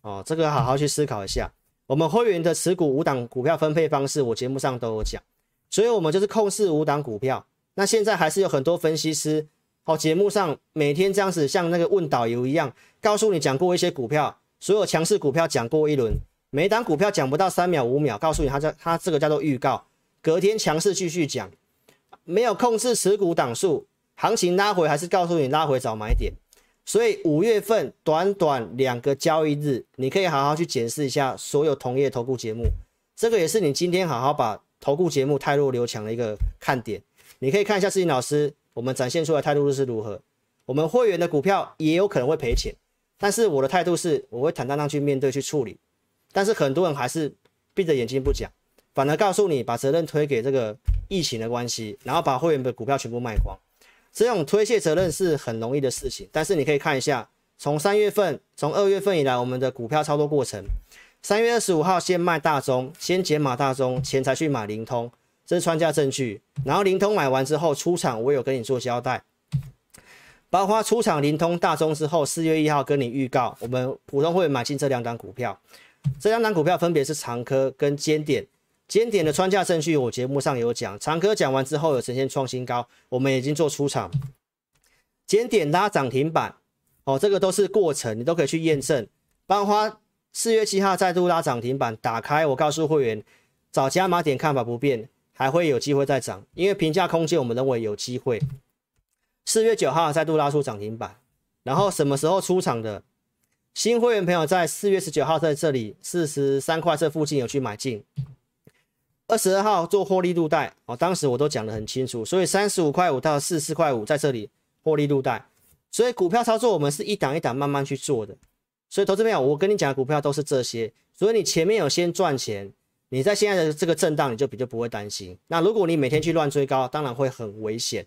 哦，这个好好去思考一下。我们会员的持股五档股票分配方式，我节目上都有讲。所以我们就是控制五档股票。那现在还是有很多分析师，哦，节目上每天这样子像那个问导游一样，告诉你讲过一些股票，所有强势股票讲过一轮，每档股票讲不到三秒五秒，告诉你它叫它这个叫做预告，隔天强势继续讲，没有控制持股档数。行情拉回还是告诉你拉回找买点，所以五月份短短两个交易日，你可以好好去检视一下所有同业投顾节目，这个也是你今天好好把投顾节目太弱留强的一个看点。你可以看一下世锦老师我们展现出来态度是如何。我们会员的股票也有可能会赔钱，但是我的态度是我会坦荡荡去面对去处理。但是很多人还是闭着眼睛不讲，反而告诉你把责任推给这个疫情的关系，然后把会员的股票全部卖光。这种推卸责任是很容易的事情，但是你可以看一下，从三月份、从二月份以来，我们的股票操作过程。三月二十五号先卖大中，先减码大中，钱才去买灵通，这是穿价证据。然后灵通买完之后出场，我有跟你做交代，包括出场灵通大中之后，四月一号跟你预告，我们普通会买进这两档股票，这两档股票分别是长科跟尖点。尖点的穿价证据，我节目上有讲。长科讲完之后有呈现创新高，我们已经做出场。尖点拉涨停板，哦，这个都是过程，你都可以去验证。班花四月七号再度拉涨停板，打开，我告诉会员，找加码点看法不变，还会有机会再涨，因为评价空间我们认为有机会。四月九号再度拉出涨停板，然后什么时候出场的？新会员朋友在四月十九号在这里四十三块这附近有去买进。二十二号做获利入袋哦，当时我都讲得很清楚，所以三十五块五到四十四块五在这里获利入袋，所以股票操作我们是一档一档慢慢去做的，所以投资朋友，我跟你讲的股票都是这些，所以你前面有先赚钱，你在现在的这个震荡你就比较不会担心。那如果你每天去乱追高，当然会很危险。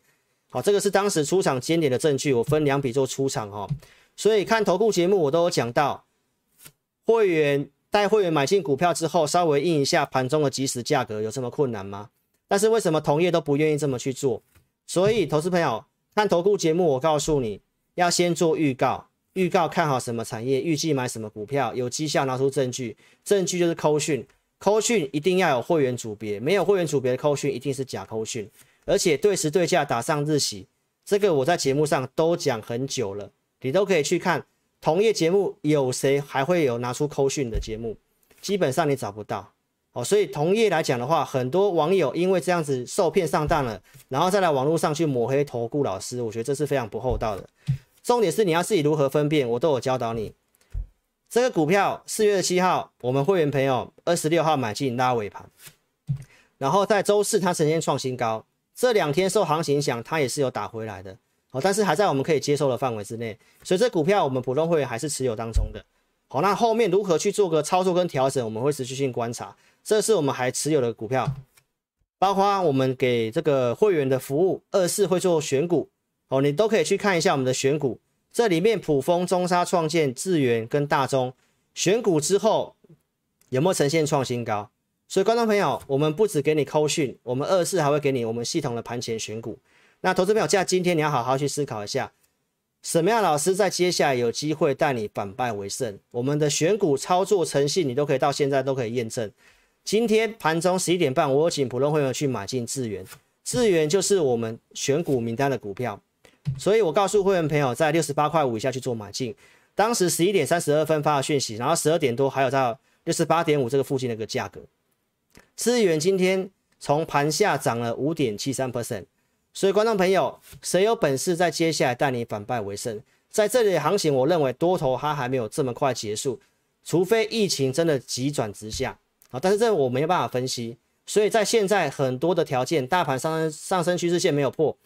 好，这个是当时出场尖点的证据，我分两笔做出场哈。所以看投顾节目我都有讲到，会员带会员买进股票之后，稍微印一下盘中的即时价格，有这么困难吗？但是为什么同业都不愿意这么去做？所以投资朋友看投顾节目，我告诉你要先做预告，预告看好什么产业，预计买什么股票，有绩效拿出证据，证据就是扣讯，扣讯一定要有会员组别，没有会员组别的扣讯一定是假扣讯，而且对时对价打上日期，这个我在节目上都讲很久了，你都可以去看同业节目，有谁还会有拿出扣讯的节目？基本上你找不到。哦，所以同业来讲的话，很多网友因为这样子受骗上当了，然后再来网络上去抹黑投顾老师，我觉得这是非常不厚道的。重点是你要自己如何分辨，我都有教导你。这个股票四月七号，我们会员朋友二十六号买进拉尾盘，然后在周四它呈现创新高，这两天受行情影响，它也是有打回来的。哦，但是还在我们可以接受的范围之内，所以这股票我们普通会员还是持有当中的。好，那后面如何去做个操作跟调整，我们会持续性观察。这是我们还持有的股票，包括我们给这个会员的服务，二是会做选股哦，你都可以去看一下我们的选股。这里面普丰、中沙、创建、智原跟大中选股之后有没有呈现创新高？所以观众朋友，我们不只给你扣讯，我们二是还会给你我们系统的盘前选股。那投资朋友，现在今天你要好好去思考一下，什么样老师在接下来有机会带你反败为胜？我们的选股操作诚信，你都可以到现在都可以验证。今天盘中十一点半，我有请普通会员去买进智源，智源就是我们选股名单的股票，所以我告诉会员朋友，在六十八块五以下去做买进。当时十一点三十二分发的讯息，然后十二点多还有到六十八点五这个附近的一个价格。智源今天从盘下涨了五点七三 percent，所以观众朋友，谁有本事在接下来带你反败为胜？在这里的行情，我认为多头它还没有这么快结束，除非疫情真的急转直下啊。但是这我没有办法分析，所以在现在很多的条件，大盘上升上升趋势线没有破，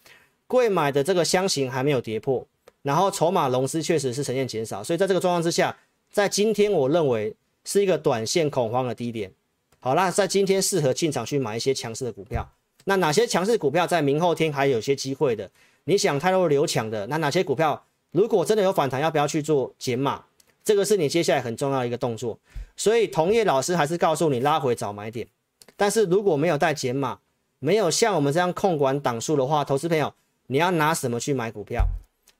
柜买的这个箱型还没有跌破，然后筹码融资确实是呈现减少，所以在这个状况之下，在今天我认为是一个短线恐慌的低点。好，那在今天适合进场去买一些强势的股票。那哪些强势股票在明后天还有些机会的？你想太弱留强的，那哪些股票如果真的有反弹，要不要去做减码？这个是你接下来很重要的一个动作。所以同业老师还是告诉你拉回早买点，但是如果没有带减码，没有像我们这样控管档数的话，投资朋友你要拿什么去买股票？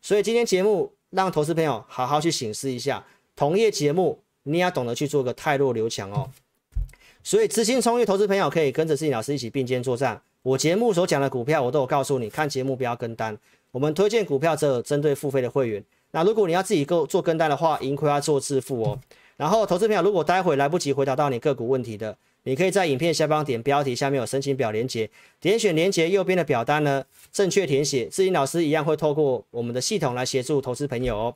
所以今天节目让投资朋友好好去醒思一下，同业节目你要懂得去做个太弱留强哦。所以资金充裕，投资朋友可以跟着自己老师一起并肩作战。我节目所讲的股票，我都有告诉你，看节目不要跟单。我们推荐股票只有针对付费的会员。那如果你要自己够做跟单的话，盈亏要做自负哦。然后，投资朋友，如果待会来不及回答到你个股问题的，你可以在影片下方点标题，下面有申请表连接，点选连接右边的表单呢，正确填写，志霖老师一样会透过我们的系统来协助投资朋友哦。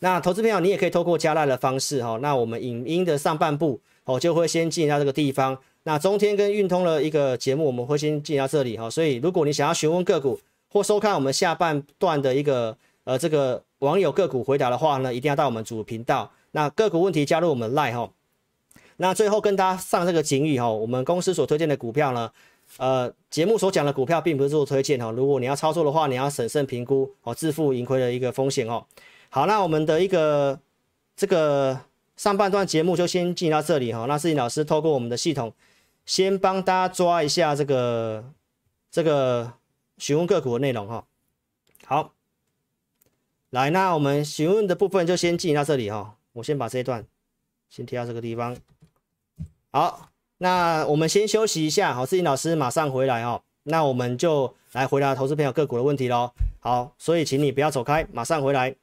那投资朋友，你也可以透过加赖的方式哈、哦，那我们影音的上半部哦，就会先进到这个地方。那中天跟运通的一个节目，我们会先进到这里哈、所以，如果你想要询问个股或收看我们下半段的一个呃这个网友个股回答的话呢，一定要到我们主频道。那个股问题加入我们 Line 哈，那最后跟大家上这个警语哈，我们公司所推荐的股票呢，呃，节目所讲的股票并不是做推荐哈，如果你要操作的话，你要审慎评估哦，自负盈亏的一个风险哦。好，那我们的一个这个上半段节目就先进行到这里哈，那志霖老师透过我们的系统，先帮大家抓一下这个这个询问个股的内容哈。好，来，那我们询问的部分就先进行到这里哈。我先把这一段先贴到这个地方。好，那我们先休息一下。好，志霖老师马上回来哦。那我们就来回答投资朋友个股的问题喽。好，所以请你不要走开，马上回来。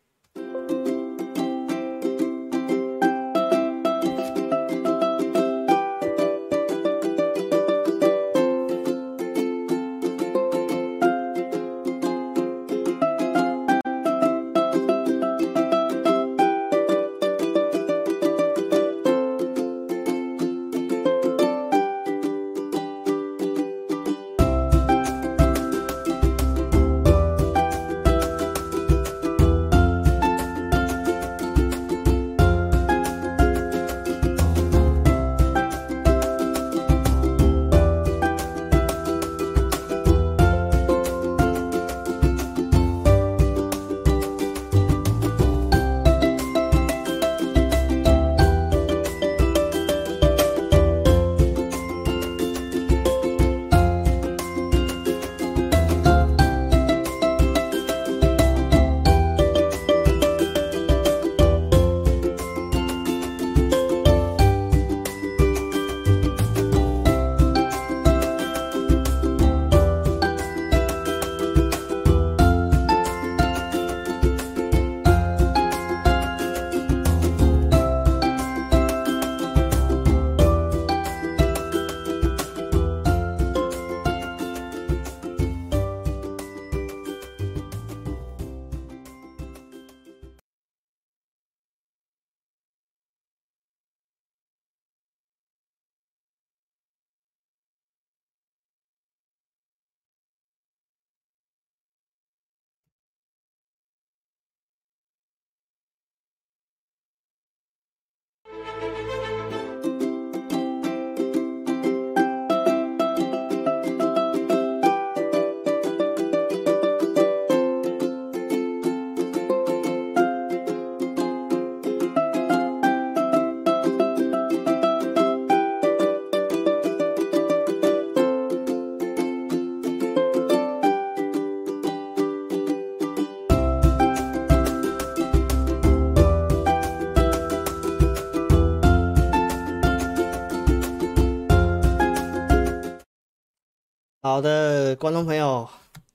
好的，观众朋友、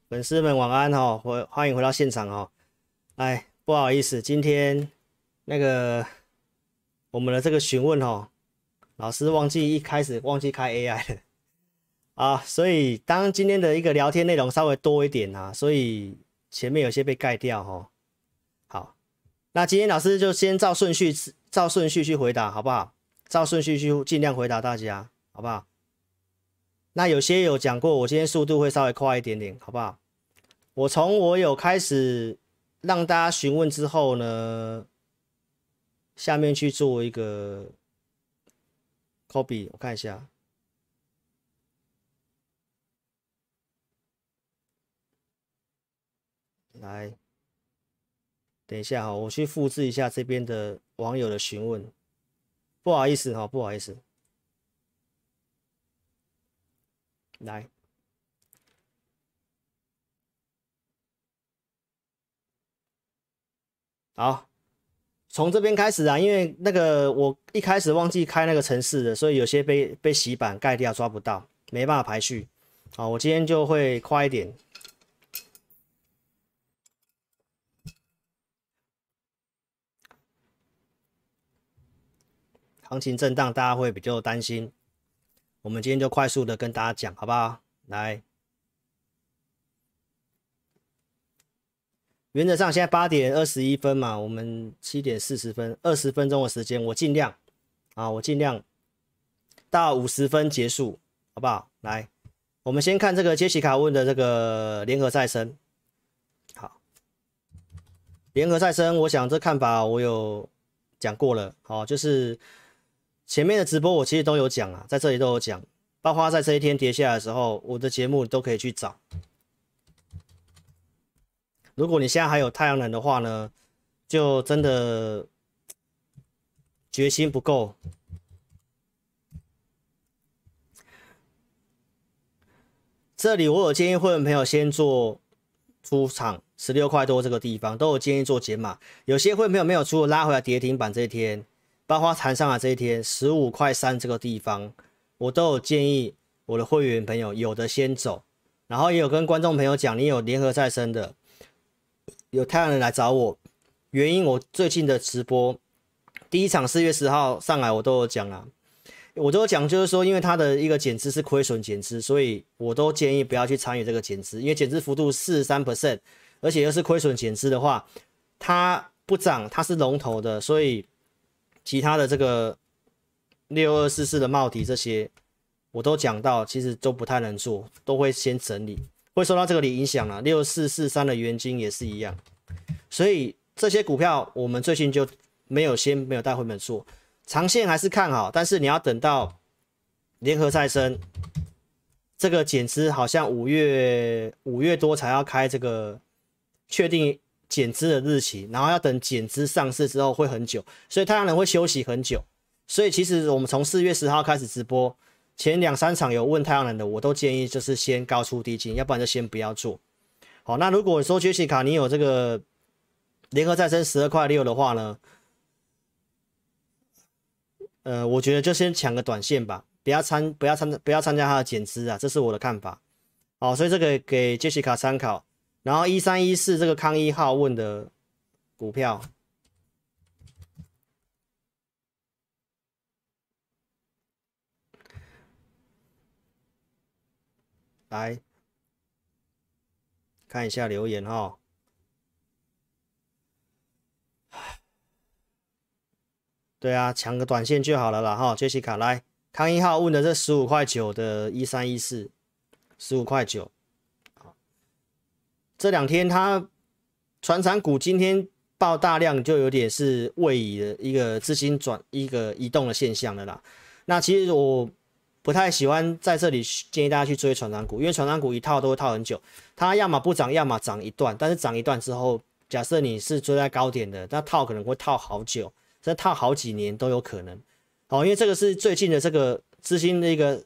粉丝们晚安哈，回欢迎回到现场哦。哎，不好意思，今天那个我们的这个询问哦，老师忘记一开始忘记开 AI 了 啊，所以当今天的一个聊天内容稍微多一点啊，所以前面有些被盖掉哈。好，那今天老师就先照顺序照顺序去回答，好不好？照顺序去尽量回答大家，好不好？那有些有讲过，我今天速度会稍微快一点点，好不好？我从我有开始让大家询问之后呢，下面去做一个 copy，我看一下，来，等一下哈，我去复制一下这边的网友的询问，不好意思哈，不好意思。来，好，从这边开始啊，因为那个我一开始忘记开那个城市的，所以有些被被洗版盖掉，抓不到，没办法排序。好，我今天就会快一点。行情震荡，大家会比较担心。我们今天就快速的跟大家讲，好不好？来，原则上现在八点二十一分嘛，我们七点四十分，二十分钟的时间，我尽量啊，我尽量到五十分结束，好不好？来，我们先看这个杰西卡问的这个联合再生，好，联合再生，我想这看法我有讲过了，好，就是。前面的直播我其实都有讲啊，在这里都有讲，包括在这一天跌下来的时候，我的节目都可以去找。如果你现在还有太阳能的话呢，就真的决心不够。这里我有建议会员朋友先做出场十六块多这个地方，都有建议做减码。有些会员朋友没有出，拉回来跌停板这一天。包括弹上来这一天十五块三这个地方，我都有建议我的会员朋友有的先走，然后也有跟观众朋友讲，你有联合再生的，有太阳能来找我，原因我最近的直播第一场四月十号上来我都有讲啊，我都有讲就是说，因为它的一个减资是亏损减资，所以我都建议不要去参与这个减资，因为减资幅度四十三 percent，而且又是亏损减资的话，它不涨，它是龙头的，所以。其他的这个六二四四的帽底这些，我都讲到，其实都不太能做，都会先整理，会受到这个的影响啊。六四四三的元金也是一样，所以这些股票我们最近就没有先没有带回本做，长线还是看好，但是你要等到联合再生这个减资好像五月五月多才要开这个确定。减资的日期，然后要等减资上市之后会很久，所以太阳能会休息很久。所以其实我们从四月十号开始直播，前两三场有问太阳能的，我都建议就是先高出低进，要不然就先不要做。好，那如果说杰西卡你有这个联合再生十二块六的话呢，呃，我觉得就先抢个短线吧，不要参不要参不要参加它的减资啊，这是我的看法。好，所以这个给杰西卡参考。然后一三一四这个康一号问的股票，来看一下留言哈。对啊，抢个短线就好了啦哈。杰西卡来，康一号问的这十五块九的一三一四，十五块九。这两天它船产股今天爆大量，就有点是位移的一个资金转一个移动的现象了啦。那其实我不太喜欢在这里建议大家去追船产股，因为船产股一套都会套很久，它要么不涨，要么涨一段。但是涨一段之后，假设你是追在高点的，那套可能会套好久，这套好几年都有可能。好，因为这个是最近的这个资金的一个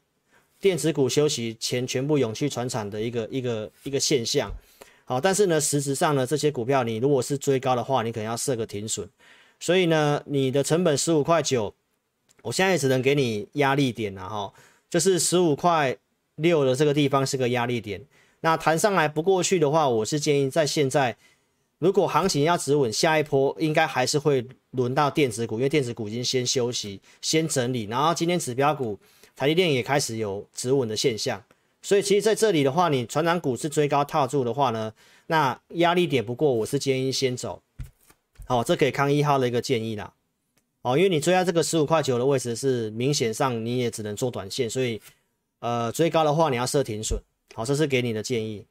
电子股休息前全部涌去船产的一个一个一个现象。好，但是呢，实质上呢，这些股票你如果是追高的话，你可能要设个停损。所以呢，你的成本十五块九，我现在也只能给你压力点了哈，就是十五块六的这个地方是个压力点。那弹上来不过去的话，我是建议在现在，如果行情要止稳，下一波应该还是会轮到电子股，因为电子股已经先休息、先整理，然后今天指标股台积电也开始有止稳的现象，所以其实在这里的话，你船长股是追高套住的话呢，那压力点不过，我是建议先走。好，这给康一号的一个建议啦。哦，因为你追在这个十五块九的位置是明显上你也只能做短线，所以呃追高的话你要设停损。好，这是给你的建议。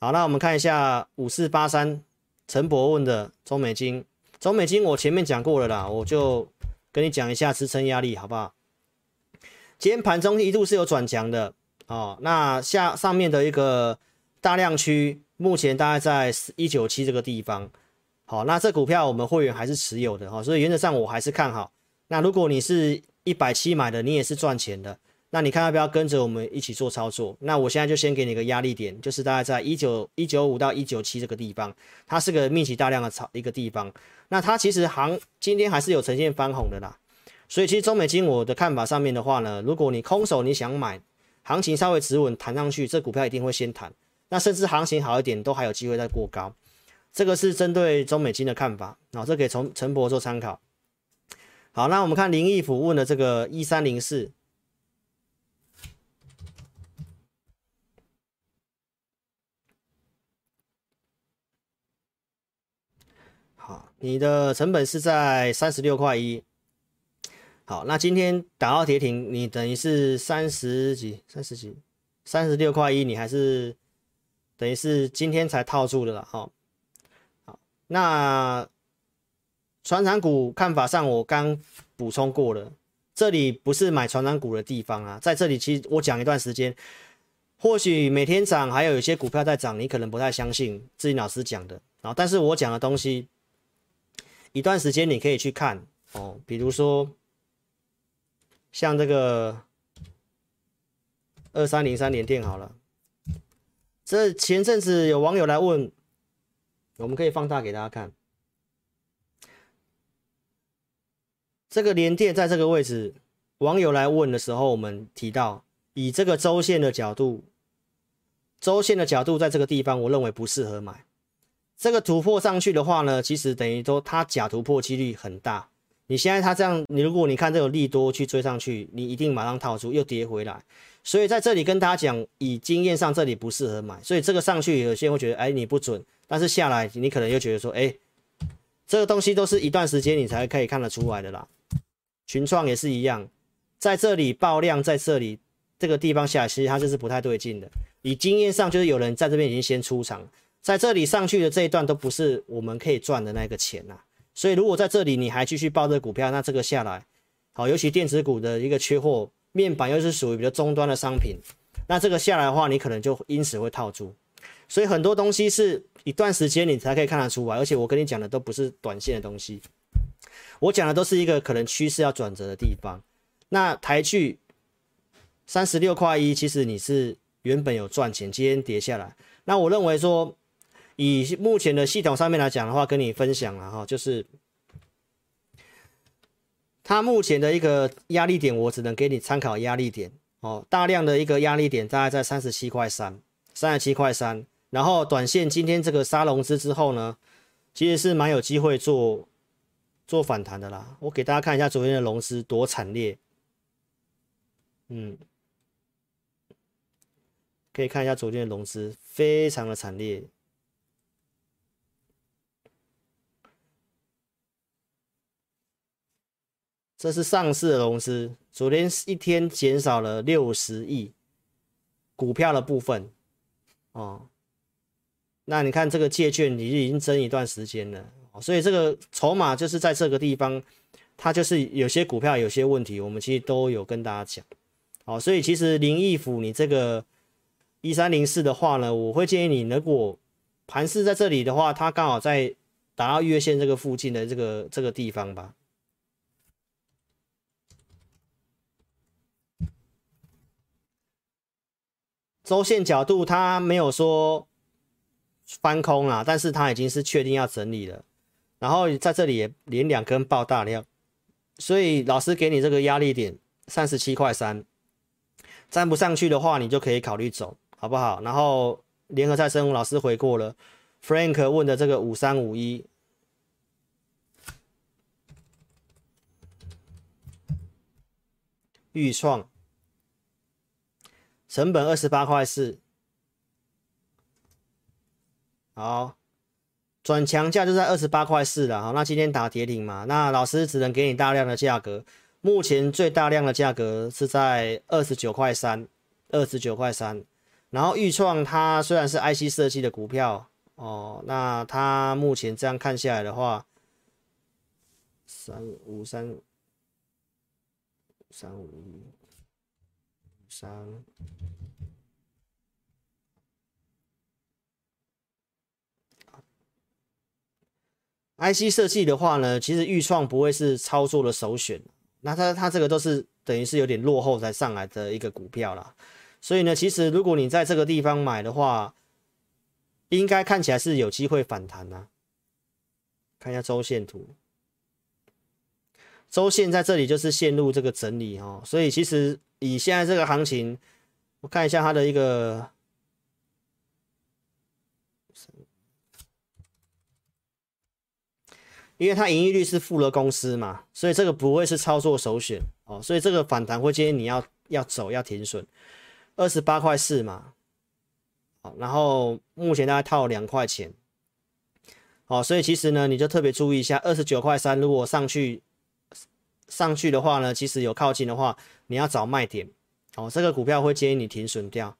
好，那我们看一下五四八三陈博问的中美金，中美金我前面讲过了啦，我就跟你讲一下支撑压力好不好？今天盘中一度是有转强的哦，那下上面的一个大量区目前大概在一九七这个地方。好，那这股票我们会员还是持有的哈，所以原则上我还是看好。那如果你是一百七买的，你也是赚钱的。那你看要不要跟着我们一起做操作？那我现在就先给你个压力点，就是大概在一九一九五到一九七这个地方，它是个密集大量的炒一个地方。那它其实行今天还是有呈现翻红的啦。所以其实中美金我的看法上面的话呢，如果你空手你想买，行情稍微止稳弹上去，这股票一定会先弹。那甚至行情好一点，都还有机会再过高。这个是针对中美金的看法，好，这可以从陈博做参考。好，那我们看林义府问的这个一三零四，好，你的成本是在三十六块一。好，那今天打到跌停，你等于是三十几、三十几、三十六块一，你还是等于是今天才套住的了，哈。那传产股看法上，我刚补充过了，这里不是买传产股的地方啊，在这里其实我讲一段时间，或许每天涨，还有一些股票在涨，你可能不太相信自己老师讲的啊，但是我讲的东西，一段时间你可以去看哦，比如说像这个二三零三连电好了，这前阵子有网友来问。我们可以放大给大家看，这个连电在这个位置，网友来问的时候，我们提到以这个周线的角度，周线的角度在这个地方，我认为不适合买。这个突破上去的话呢，其实等于说它假突破几率很大。你现在它这样，你如果你看这个利多去追上去，你一定马上套住，又跌回来。所以在这里跟大家讲，以经验上这里不适合买。所以这个上去有些人会觉得，哎，你不准。但是下来，你可能又觉得说，哎，这个东西都是一段时间你才可以看得出来的啦。群创也是一样，在这里爆量，在这里这个地方下，其实它就是不太对劲的。以经验上，就是有人在这边已经先出场，在这里上去的这一段都不是我们可以赚的那个钱呐。所以如果在这里你还继续抱这个股票，那这个下来，好，尤其电子股的一个缺货，面板又是属于比较终端的商品，那这个下来的话，你可能就因此会套住。所以很多东西是一段时间你才可以看得出来，而且我跟你讲的都不是短线的东西，我讲的都是一个可能趋势要转折的地方。那台聚三十六块一，其实你是原本有赚钱，今天跌下来。那我认为说，以目前的系统上面来讲的话，跟你分享了哈，就是它目前的一个压力点，我只能给你参考压力点哦，大量的一个压力点大概在三十七块三，三十七块三。然后短线今天这个杀融资之后呢，其实是蛮有机会做做反弹的啦。我给大家看一下昨天的融资多惨烈，嗯，可以看一下昨天的融资非常的惨烈，这是上市的融资，昨天一天减少了六十亿股票的部分，哦。那你看这个借券，你已经增一段时间了，所以这个筹码就是在这个地方，它就是有些股票有些问题，我们其实都有跟大家讲，好，所以其实林义府你这个一三零四的话呢，我会建议你，如果盘势在这里的话，它刚好在达到月线这个附近的这个这个地方吧，周线角度它没有说。翻空了，但是它已经是确定要整理了，然后在这里也连两根爆大量，所以老师给你这个压力点三十七块三，站不上去的话，你就可以考虑走，好不好？然后联合再生物老师回过了，Frank 问的这个五三五一，预创成本二十八块四，好，转强价就在二十八块四了，好，那今天打跌停嘛，那老师只能给你大量的价格。目前最大量的价格是在二十九块三，二十九块三。然后预创它虽然是 IC 设计的股票哦，那它目前这样看下来的话，三五三三五一三，IC 设计的话呢，其实预创不会是操作的首选。那它它这个都是等于是有点落后才上来的一个股票啦，所以呢，其实如果你在这个地方买的话，应该看起来是有机会反弹呐。看一下周线图，周线在这里就是陷入这个整理哦，所以其实以现在这个行情，我看一下它的一个。因为它盈利率是负的公司嘛，所以这个不会是操作首选哦，所以这个反弹会建议你要要走要停损，二十八块四嘛，好，然后目前大概套两块钱，好，所以其实呢你就特别注意一下，二十九块三如果上去上去的话呢，其实有靠近的话，你要找卖点，哦，这个股票会建议你停损掉，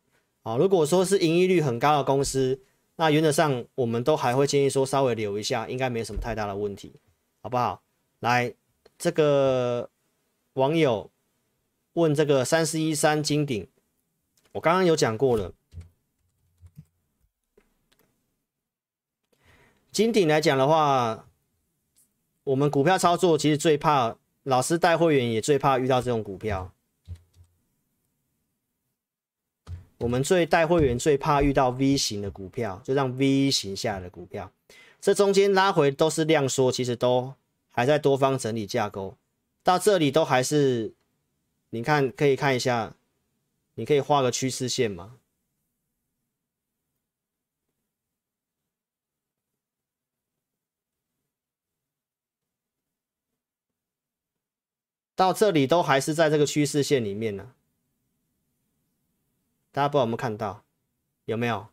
哦，如果说是盈利率很高的公司。那原则上，我们都还会建议说稍微留一下，应该没什么太大的问题，好不好？来，这个网友问这个三四一三金鼎，我刚刚有讲过了。金鼎来讲的话，我们股票操作其实最怕，老师带会员也最怕遇到这种股票。我们最带会员最怕遇到 V 型的股票，就让 V 型下来的股票，这中间拉回都是量缩，其实都还在多方整理架构，到这里都还是，你看可以看一下，你可以画个趋势线吗？到这里都还是在这个趋势线里面呢。大家不知道有没有看到？有没有？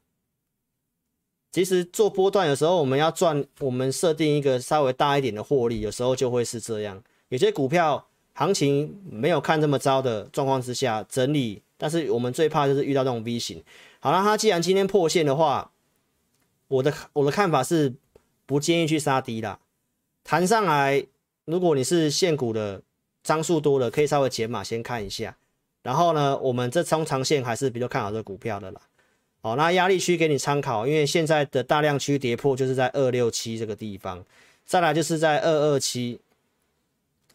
其实做波段有时候我们要赚，我们设定一个稍微大一点的获利，有时候就会是这样。有些股票行情没有看这么糟的状况之下整理，但是我们最怕就是遇到这种 V 型。好了，它既然今天破线的话，我的我的看法是不建议去杀低啦。弹上来，如果你是现股的张数多了，可以稍微解码先看一下。然后呢，我们这中长线还是比较看好这股票的啦。好，那压力区给你参考，因为现在的大量区跌破就是在二六七这个地方，再来就是在二二七，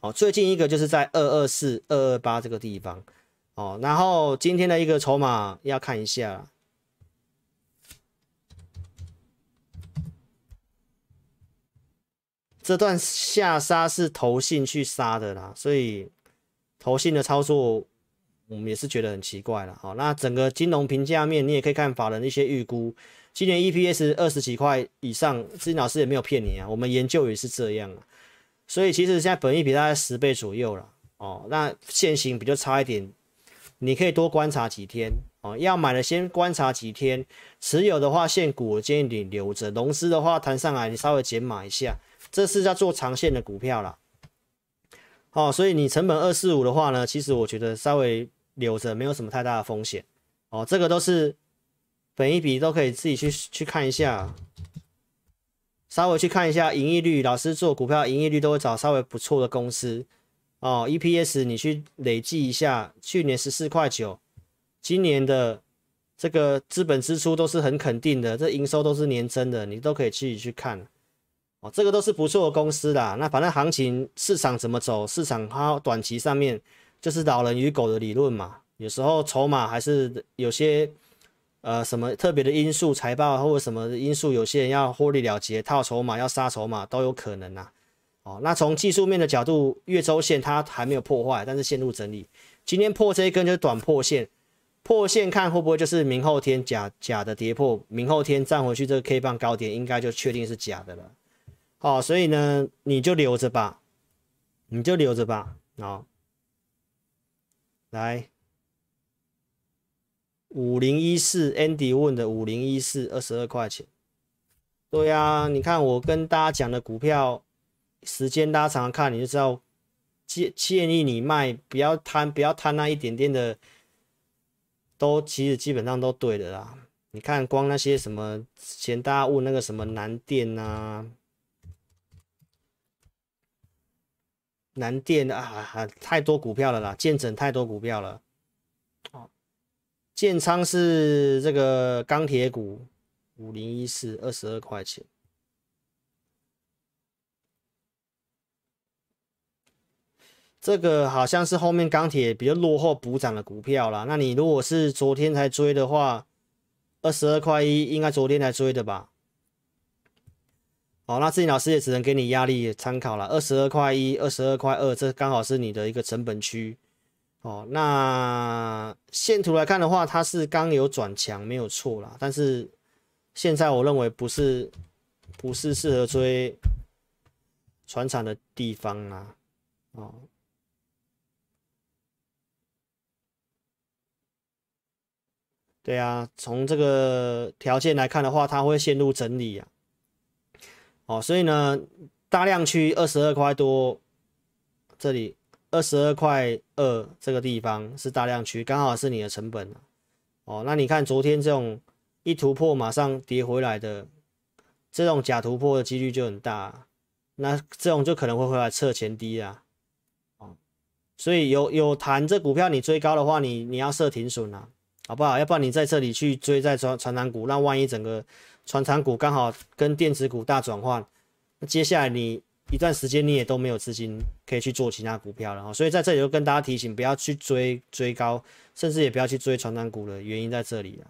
哦，最近一个就是在二二四、二二八这个地方，哦，然后今天的一个筹码要看一下，这段下杀是投信去杀的啦，所以投信的操作。我们也是觉得很奇怪了，好，那整个金融评价面，你也可以看法人的一些预估，今年 EPS 二十几块以上，志老师也没有骗你啊，我们研究也是这样啊，所以其实现在本益比大概十倍左右了，哦，那现行比较差一点，你可以多观察几天，哦，要买的先观察几天，持有的话现股我建议你留着，融资的话弹上来你稍微减码一下，这是在做长线的股票了，哦，所以你成本二四五的话呢，其实我觉得稍微。留着没有什么太大的风险哦，这个都是本一笔都可以自己去去看一下，稍微去看一下盈利率。老师做股票盈利率都会找稍微不错的公司哦。EPS 你去累计一下，去年十四块九，今年的这个资本支出都是很肯定的，这营收都是年增的，你都可以自己去看哦。这个都是不错的公司啦。那反正行情市场怎么走，市场它短期上面。就是老人与狗的理论嘛，有时候筹码还是有些呃什么特别的因素，财报或者什么因素，有些人要获利了结，套筹码要杀筹码都有可能呐、哦，那从技术面的角度，月周线它还没有破坏，但是陷入整理。今天破这一根就是短破线，破线看会不会就是明后天假假的跌破，明后天站回去这个 K 棒高点，应该就确定是假的了。好，所以呢，你就留着吧，你就留着吧。好，来，五零一四，Andy 问的五零一四，二十二块钱。对呀、啊，你看我跟大家讲的股票，时间大家常常看，你就知道建建议你卖，不要贪，不要贪那一点点的。都其实基本上都对的啦。你看，光那些什么，前大家问那个什么南电啊，南电啊，太多股票了啦，建整太多股票了。哦，建仓是这个钢铁股，五零一四二十二块钱。这个好像是后面钢铁比较落后补涨的股票啦。那你如果是昨天才追的话，二十二块一应该昨天才追的吧？哦，那志颖老师也只能给你压力参考了。二十二块一、二十二块二，这刚好是你的一个成本区。哦，那线图来看的话，它是刚有转强，没有错啦。但是现在我认为不是不是适合追船厂的地方啦。哦。对啊，从这个条件来看的话，它会陷入整理啊。哦，所以呢，大量区二十二块多，这里二十二块二这个地方是大量区，刚好是你的成本。哦，那你看昨天这种一突破马上跌回来的，这种假突破的几率就很大，那这种就可能会回来测前低啊。哦，所以有有谈这股票你追高的话，你你要设停损啊。好不好？要不然你在这里去追在传传产股，那万一整个传产股刚好跟电子股大转换，那接下来你一段时间你也都没有资金可以去做其他股票了。所以在这里就跟大家提醒，不要去追追高，甚至也不要去追传产股的原因在这里了。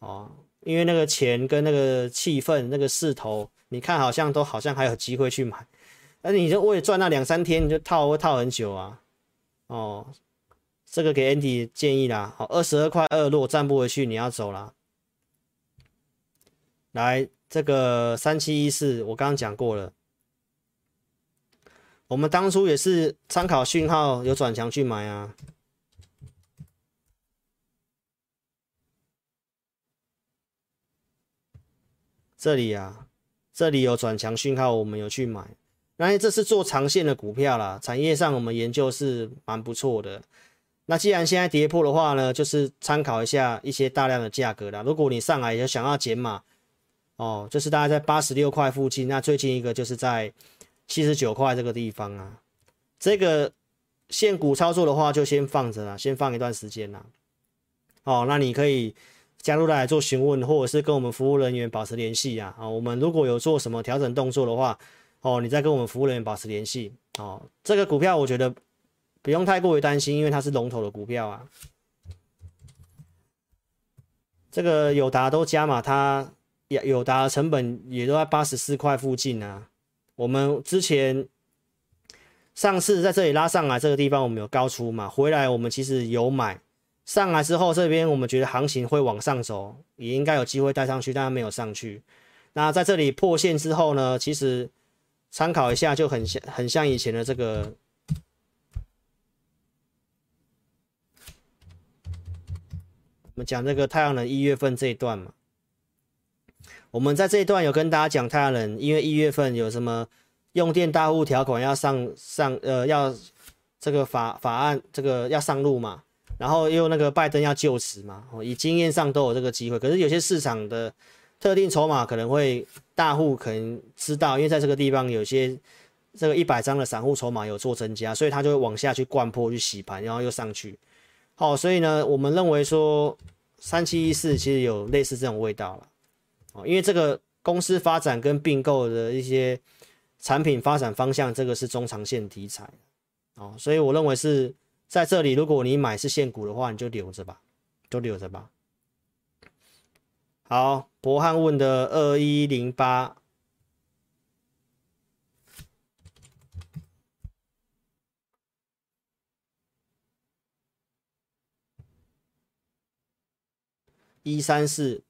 哦，因为那个钱跟那个气氛、那个势头，你看好像都好像还有机会去买，那你就为赚那两三天，你就套会套很久啊。哦。这个给 Andy 建议啦，好，二十二块二，如果站不回去，你要走啦。来，这个三七一四，我刚刚讲过了，我们当初也是参考讯号有转强去买啊。这里啊，这里有转强讯号，我们有去买，那这是做长线的股票啦，产业上我们研究是蛮不错的。那既然现在跌破的话呢，就是参考一下一些大量的价格啦。如果你上来也想要减码，哦，就是大概在八十六块附近。那最近一个就是在七十九块这个地方啊。这个现股操作的话，就先放着啦，先放一段时间啦。哦，那你可以加入来做询问，或者是跟我们服务人员保持联系啊。啊，我们如果有做什么调整动作的话，哦，你再跟我们服务人员保持联系。哦，这个股票我觉得。不用太过于担心，因为它是龙头的股票啊。这个友达都加码，它友达的成本也都在八十四块附近啊。我们之前上次在这里拉上来这个地方，我们有高出嘛？回来我们其实有买，上来之后这边我们觉得行情会往上走，也应该有机会带上去，但它没有上去。那在这里破线之后呢，其实参考一下就很像很像以前的这个。我们讲这个太阳能一月份这一段嘛，我们在这一段有跟大家讲太阳能，因为一月份有什么用电大户条款要上上呃要这个法法案这个要上路嘛，然后又那个拜登要就职嘛，以经验上都有这个机会，可是有些市场的特定筹码可能会大户可能知道，因为在这个地方有些这个一百张的散户筹码有做增加，所以他就会往下去灌破去洗盘，然后又上去。好，所以呢，我们认为说三七一四其实有类似这种味道了，因为这个公司发展跟并购的一些产品发展方向，这个是中长线题材，哦，所以我认为是在这里，如果你买是现股的话，你就留着吧，就留着吧。好，博汉问的二一零八。一三四，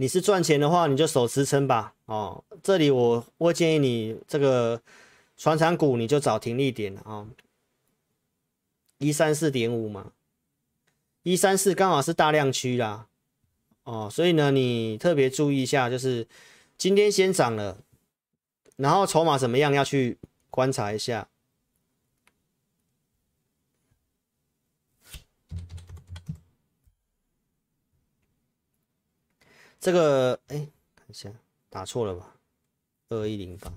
你是赚钱的话，你就守支撑吧。哦，这里我会建议你这个传产股，你就找停利点啊，一三四点五嘛，一三四刚好是大量区啦。哦，所以呢，你特别注意一下，就是今天先涨了，然后筹码怎么样，要去观察一下。这个，哎，看一下，打错了吧？二一零八。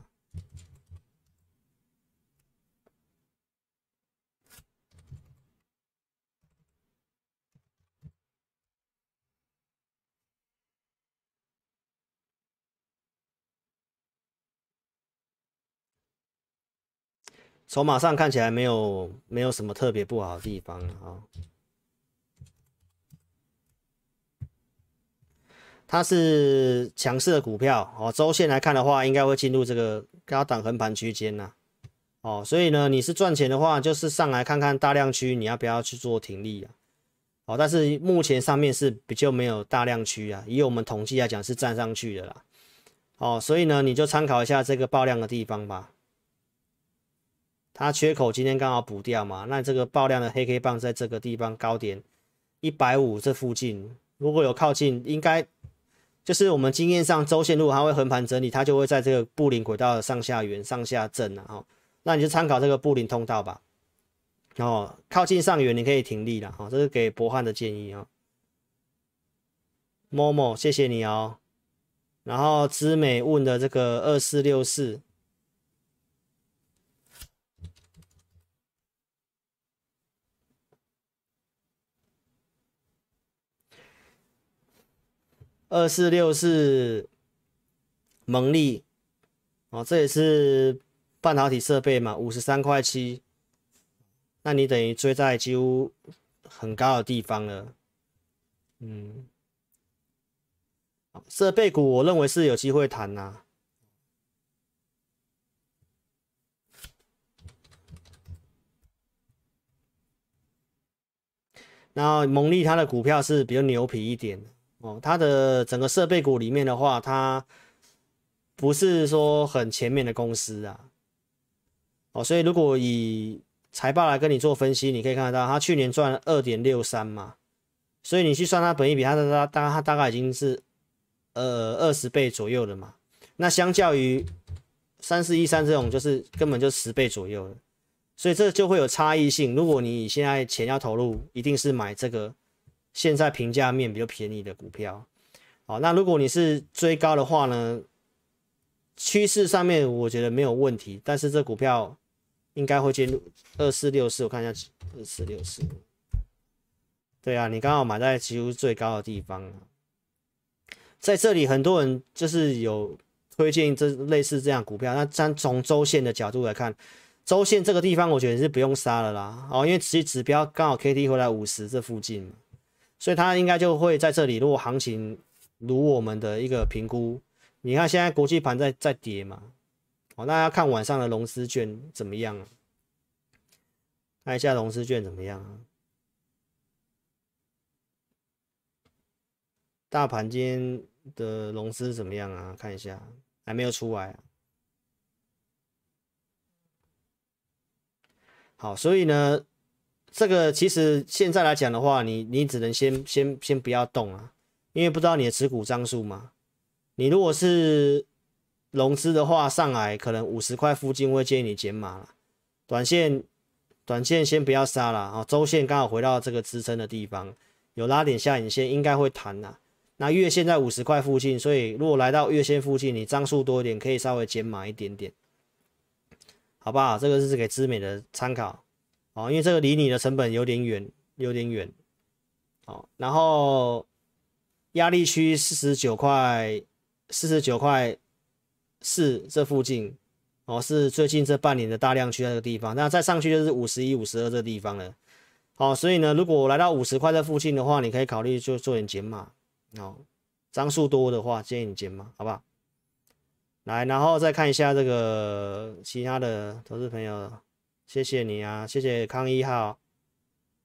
筹码上看起来没有没有什么特别不好的地方啊。它是强势的股票哦，周线来看的话，应该会进入这个高档横盘区间呐。哦，所以呢，你是赚钱的话，就是上来看看大量区，你要不要去做停利啊？哦，但是目前上面是比较没有大量区啊，以我们统计来讲是站上去的啦。哦，所以呢，你就参考一下这个爆量的地方吧。它缺口今天刚好补掉嘛，那这个爆量的黑 K 棒在这个地方高点一百五这附近，如果有靠近，应该就是我们经验上周线如果它会横盘整理，它就会在这个布林轨道的上下缘、上下震啊。哦，那你就参考这个布林通道吧。哦，靠近上缘你可以停立了。哦，这是给博汉的建议啊。某某，谢谢你哦。然后知美问的这个二四六四。二四六是蒙利。哦，这也是半导体设备嘛，五十三块七，那你等于追在几乎很高的地方了，嗯，设备股我认为是有机会谈呐，然后蒙利它的股票是比较牛皮一点的。哦，它的整个设备股里面的话，它不是说很前面的公司啊。哦，所以如果以财报来跟你做分析，你可以看得到，它去年赚二点六三嘛，所以你去算它本益比，它的它大它大概已经是呃二十倍左右了嘛。那相较于三四一三这种，就是根本就十倍左右了，所以这就会有差异性。如果你现在钱要投入，一定是买这个。现在平价面比较便宜的股票，好，那如果你是追高的话呢，趋势上面我觉得没有问题，但是这股票应该会进入二四六四，我看一下二四六四，对啊，你刚好买在几乎最高的地方，在这里很多人就是有推荐这类似这样股票，那咱从周线的角度来看，周线这个地方我觉得是不用杀了啦，哦，因为其实指标刚好 K D 回来五十这附近。所以它应该就会在这里。如果行情如我们的一个评估，你看现在国际盘在在跌嘛，哦，那要看晚上的融资券怎么样啊？看一下融资券怎么样啊？大盘今天的融资怎么样啊？看一下，还没有出来啊。好，所以呢。这个其实现在来讲的话，你你只能先先先不要动啊，因为不知道你的持股张数嘛。你如果是融资的话，上来可能五十块附近，我会建议你减码了。短线短线先不要杀了啊，周线刚好回到这个支撑的地方，有拉点下影线，应该会弹呐。那月线在五十块附近，所以如果来到月线附近，你张数多一点，可以稍微减码一点点，好不好？这个是给知美的参考。哦，因为这个离你的成本有点远，有点远。哦，然后压力区四十九块，四十九块四这附近，哦，是最近这半年的大量区那个地方。那再上去就是五十一、五十二这地方了。好，所以呢，如果来到五十块这附近的话，你可以考虑就做点减码。哦，张数多的话，建议你减码，好不好？来，然后再看一下这个其他的投资朋友。谢谢你啊，谢谢康一号，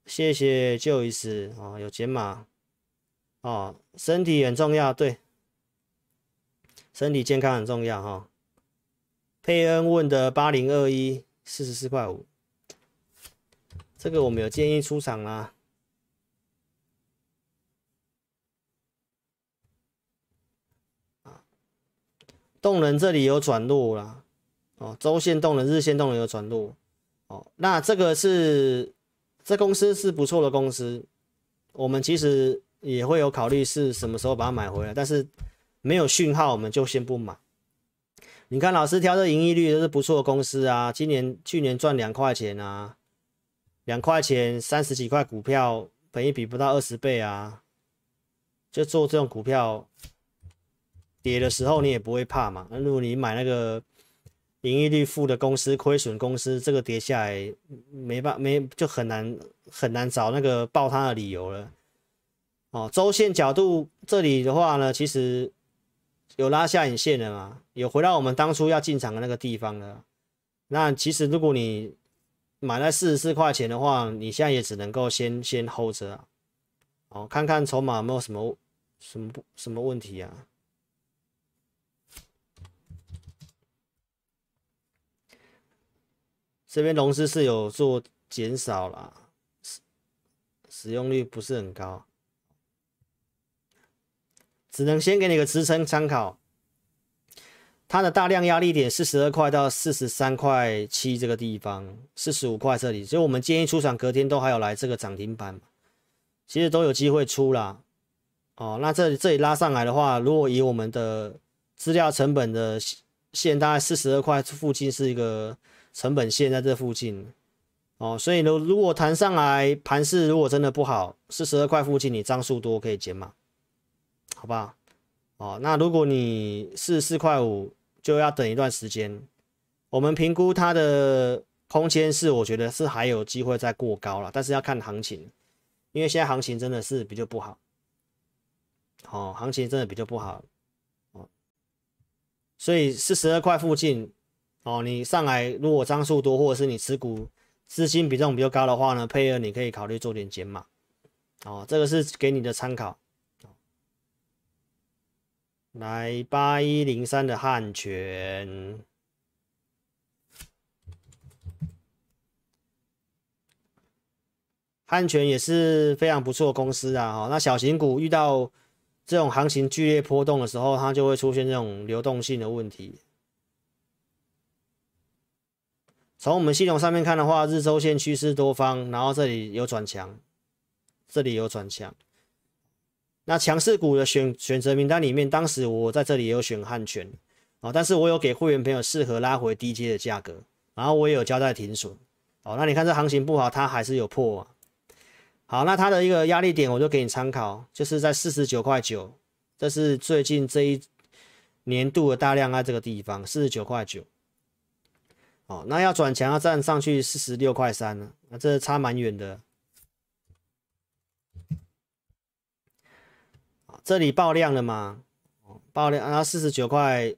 谢谢旧意思啊，有解码。哦，身体很重要，对，身体健康很重要哈、哦。佩恩问的八零二一四十四块五，这个我们有建议出场啦。啊，动能这里有转弱啦，哦，周线动能、日线动能有转弱，哦，那这个是这公司是不错的公司，我们其实也会有考虑是什么时候把它买回来，但是没有讯号，我们就先不买。你看老师挑的盈利率都是不错的公司啊，今年去年赚两块钱啊，两块钱三十几块股票，本益比不到二十倍啊，就做这种股票，跌的时候你也不会怕嘛。那如果你买那个盈利率负的公司、亏损公司，这个跌下来没办没就很难很难找那个爆它的理由了。哦，周线角度这里的话呢，其实。有拉下影线了嘛？有回到我们当初要进场的那个地方了。那其实如果你买在四十四块钱的话，你现在也只能够先先 hold 着啊。哦，看看筹码有没有什么什么什么问题啊？这边融资是有做减少啦，使使用率不是很高。只能先给你个支撑参考，它的大量压力点四十二块到四十三块七这个地方，四十五块这里，所以我们建议出场隔天都还有来这个涨停板，其实都有机会出啦。哦，那这里这里拉上来的话，如果以我们的资料成本的线，大概四十二块附近是一个成本线在这附近，哦，所以如如果弹上来盘势如果真的不好，四十二块附近你张数多可以减码。好不好？哦，那如果你是四块五，就要等一段时间。我们评估它的空间是，我觉得是还有机会再过高了，但是要看行情，因为现在行情真的是比较不好。哦，行情真的比较不好。哦，所以四十二块附近，哦，你上来如果张数多，或者是你持股资金比重比较高的话呢，配合你可以考虑做点减码。哦，这个是给你的参考。来八一零三的汉泉，汉泉也是非常不错的公司啊！哈，那小型股遇到这种行情剧烈波动的时候，它就会出现这种流动性的问题。从我们系统上面看的话，日周线趋势多方，然后这里有转强，这里有转强。那强势股的选选择名单里面，当时我在这里也有选汉权哦，但是我有给会员朋友适合拉回低阶的价格，然后我也有交代停损哦。那你看这行情不好，它还是有破啊。好，那它的一个压力点我就给你参考，就是在四十九块九，这是最近这一年度的大量在这个地方，四十九块九。哦，那要转强要站上去四十六块三呢，那这差蛮远的。这里爆量了吗？爆量，啊四十九块，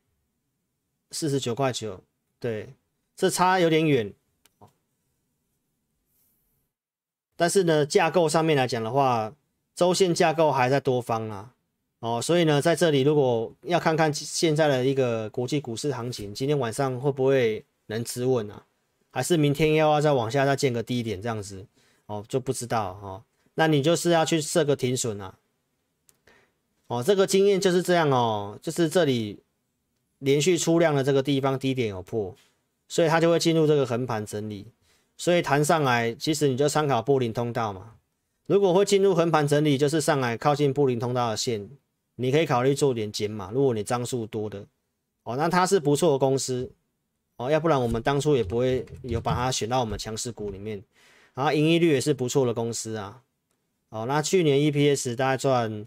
四十九块九，对，这差有点远。但是呢，架构上面来讲的话，周线架构还在多方啊，哦，所以呢，在这里如果要看看现在的一个国际股市行情，今天晚上会不会能止稳啊？还是明天又要再往下再见个低点这样子？哦，就不知道哦。那你就是要去设个停损啊。哦，这个经验就是这样哦，就是这里连续出量的这个地方低点有破，所以它就会进入这个横盘整理，所以弹上来，其实你就参考布林通道嘛。如果会进入横盘整理，就是上来靠近布林通道的线，你可以考虑做点减码。如果你张数多的，哦，那它是不错的公司，哦，要不然我们当初也不会有把它选到我们强势股里面。然后盈利率也是不错的公司啊，哦，那去年 EPS 大概赚。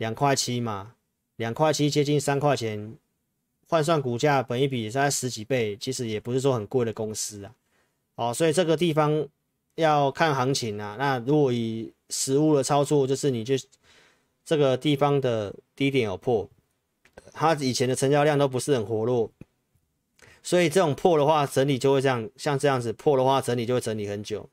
两块七嘛，两块七接近三块钱，换算股价本一比在十几倍，其实也不是说很贵的公司啊。哦，所以这个地方要看行情啊。那如果以实物的操作，就是你就这个地方的低点有破，它以前的成交量都不是很活络，所以这种破的话，整理就会这样，像这样子破的话，整理就会整理很久。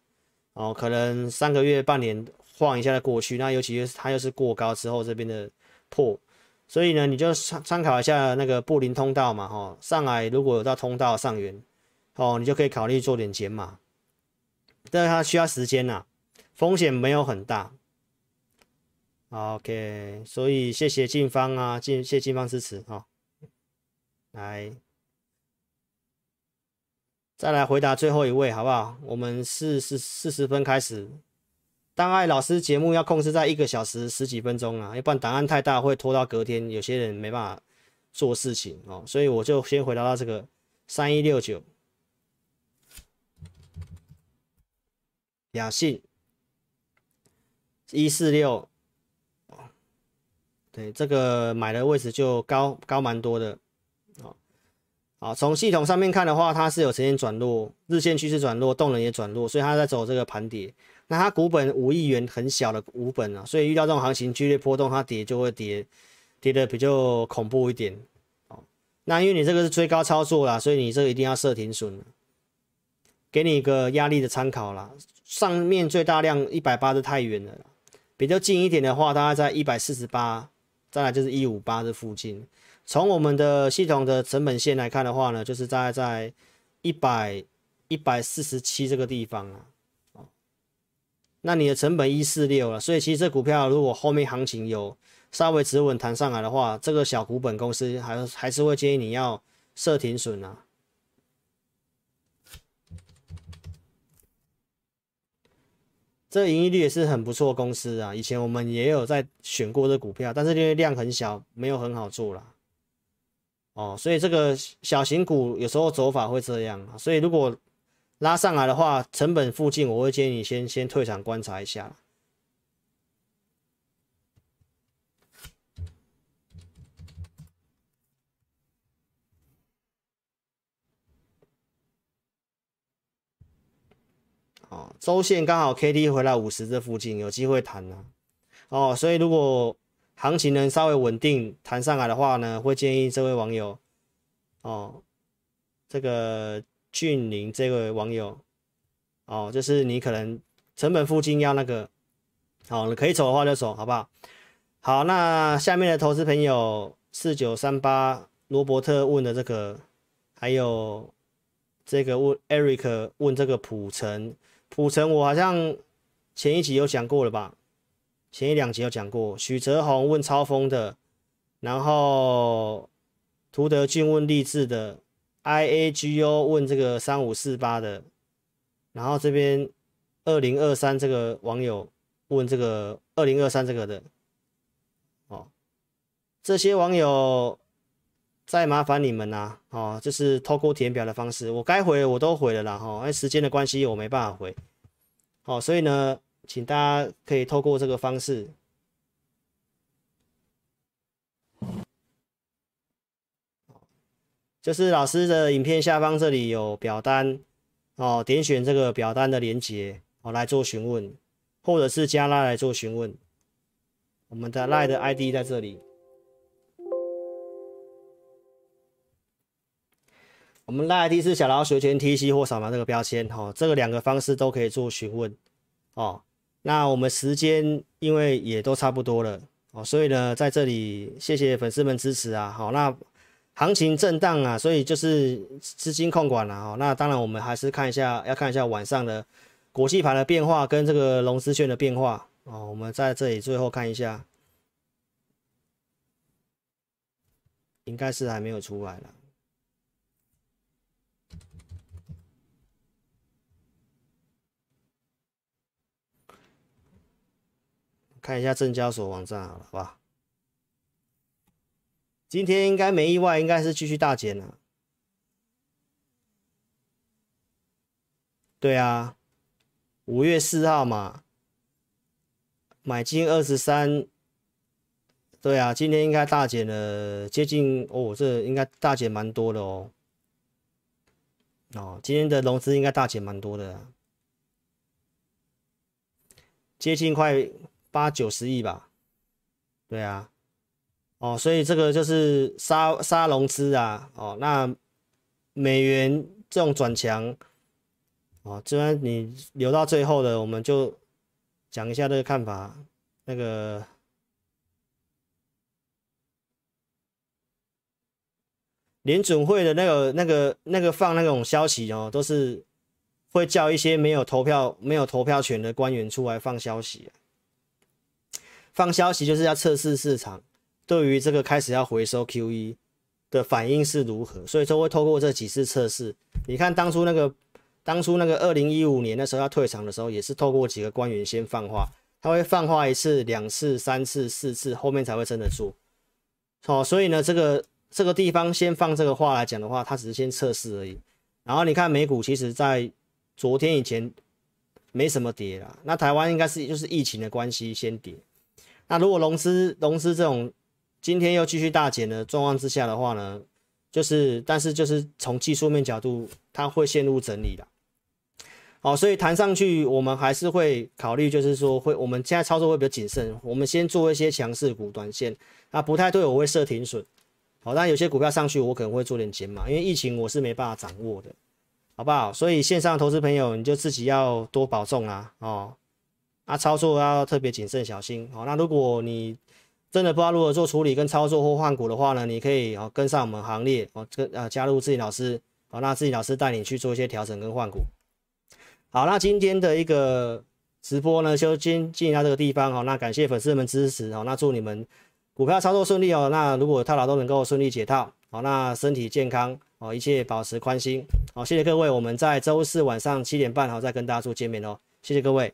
哦，可能三个月、半年晃一下再过去，那尤其是它又是过高之后这边的破，所以呢，你就参参考一下那个布林通道嘛，哈，上来如果有到通道上缘，哦，你就可以考虑做点减码，但是它需要时间呐，风险没有很大。OK，所以谢谢静芳啊，谢谢静芳支持哈，来。再来回答最后一位，好不好？我们四十四十分开始。当爱老师节目要控制在一个小时十几分钟啊，要不然档案太大会拖到隔天，有些人没办法做事情哦。所以我就先回答到这个三一六九，雅信一四六，对，这个买的位置就高高蛮多的。好，从系统上面看的话，它是有呈现转弱，日线趋势转弱，动能也转弱，所以它在走这个盘跌。那它股本五亿元，很小的股本啊，所以遇到这种行情剧烈波动，它跌就会跌，跌得比较恐怖一点。哦，那因为你这个是追高操作啦，所以你这个一定要设停损，给你一个压力的参考啦。上面最大量一百八是太远了，比较近一点的话，大概在一百四十八，再来就是一五八这附近。从我们的系统的成本线来看的话呢，就是大概在一百一百四十七这个地方啊，那你的成本一四六了，所以其实这股票如果后面行情有稍微止稳弹上来的话，这个小股本公司还还是会建议你要设停损啊。这个盈利率也是很不错的公司啊，以前我们也有在选过这股票，但是因为量很小，没有很好做了。哦，所以这个小型股有时候走法会这样，所以如果拉上来的话，成本附近我会建议你先先退场观察一下。哦，周线刚好 K D 回来五十这附近有机会弹了。哦，所以如果行情能稍微稳定弹上来的话呢，会建议这位网友，哦，这个俊林这位网友，哦，就是你可能成本附近要那个，好，你可以走的话就走，好不好？好，那下面的投资朋友四九三八罗伯特问的这个，还有这个问 Eric 问这个普成，普成我好像前一集有讲过了吧？前一两集有讲过，许泽宏问超丰的，然后涂德俊问励志的，IAGO 问这个三五四八的，然后这边二零二三这个网友问这个二零二三这个的，哦，这些网友再麻烦你们呐、啊，哦，就是透过填表的方式，我该回我都回了啦，哈，因为时间的关系我没办法回，哦，所以呢。请大家可以透过这个方式，就是老师的影片下方这里有表单哦，点选这个表单的连接哦来做询问，或者是加拉来做询问。我们的赖的 ID 在这里，我们赖 ID 是小老鼠圈 TC 或扫描这个标签哦，这个两个方式都可以做询问哦。那我们时间因为也都差不多了哦，所以呢，在这里谢谢粉丝们支持啊。好，那行情震荡啊，所以就是资金控管了哦。那当然，我们还是看一下，要看一下晚上的国际盘的变化跟这个融资券的变化哦。我们在这里最后看一下，应该是还没有出来了。看一下证交所网站好了，吧？今天应该没意外，应该是继续大减了。对啊，五月四号嘛，买进二十三。对啊，今天应该大减了，接近哦，这应该大减蛮多的哦。哦，今天的融资应该大减蛮多的，接近快。八九十亿吧，对啊，哦，所以这个就是杀杀融资啊，哦，那美元这种转强，哦，这边你留到最后的，我们就讲一下这个看法，那个联准会的那个、那个、那个放那种消息哦，都是会叫一些没有投票、没有投票权的官员出来放消息。放消息就是要测试市场对于这个开始要回收 QE 的反应是如何，所以说会透过这几次测试。你看当初那个。当初那个二零一五年的时候要退场的时候，也是透过几个官员先放话，他会放话一次、两次、三次、四次，后面才会真的做。哦，所以呢，这个这个地方先放这个话来讲的话，它只是先测试而已。然后你看美股，其实在昨天以前没什么跌啦。那台湾应该是就是疫情的关系先跌。那如果融资融资这种今天又继续大减的状况之下的话呢，就是但是就是从技术面角度，它会陷入整理的。好，所以弹上去，我们还是会考虑，就是说会，我们现在操作会比较谨慎。我们先做一些强势股短线，那不太对，我会设停损。好，但有些股票上去，我可能会做点减码，因为疫情我是没办法掌握的，好不好？所以线上投资朋友，你就自己要多保重啊，哦，啊，操作要特别谨慎小心。好，那如果你真的不知道如何做处理跟操作或换股的话呢，你可以哦跟上我们行列哦，跟呃加入自己老师，好，那自己老师带你去做一些调整跟换股。好，那今天的一个直播呢，就先进到这个地方哦。那感谢粉丝们支持哦。那祝你们股票操作顺利哦。那如果套牢都能够顺利解套，好，那身体健康哦，一切保持宽心。好，谢谢各位，我们在周四晚上七点半好再跟大家做见面哦。谢谢各位。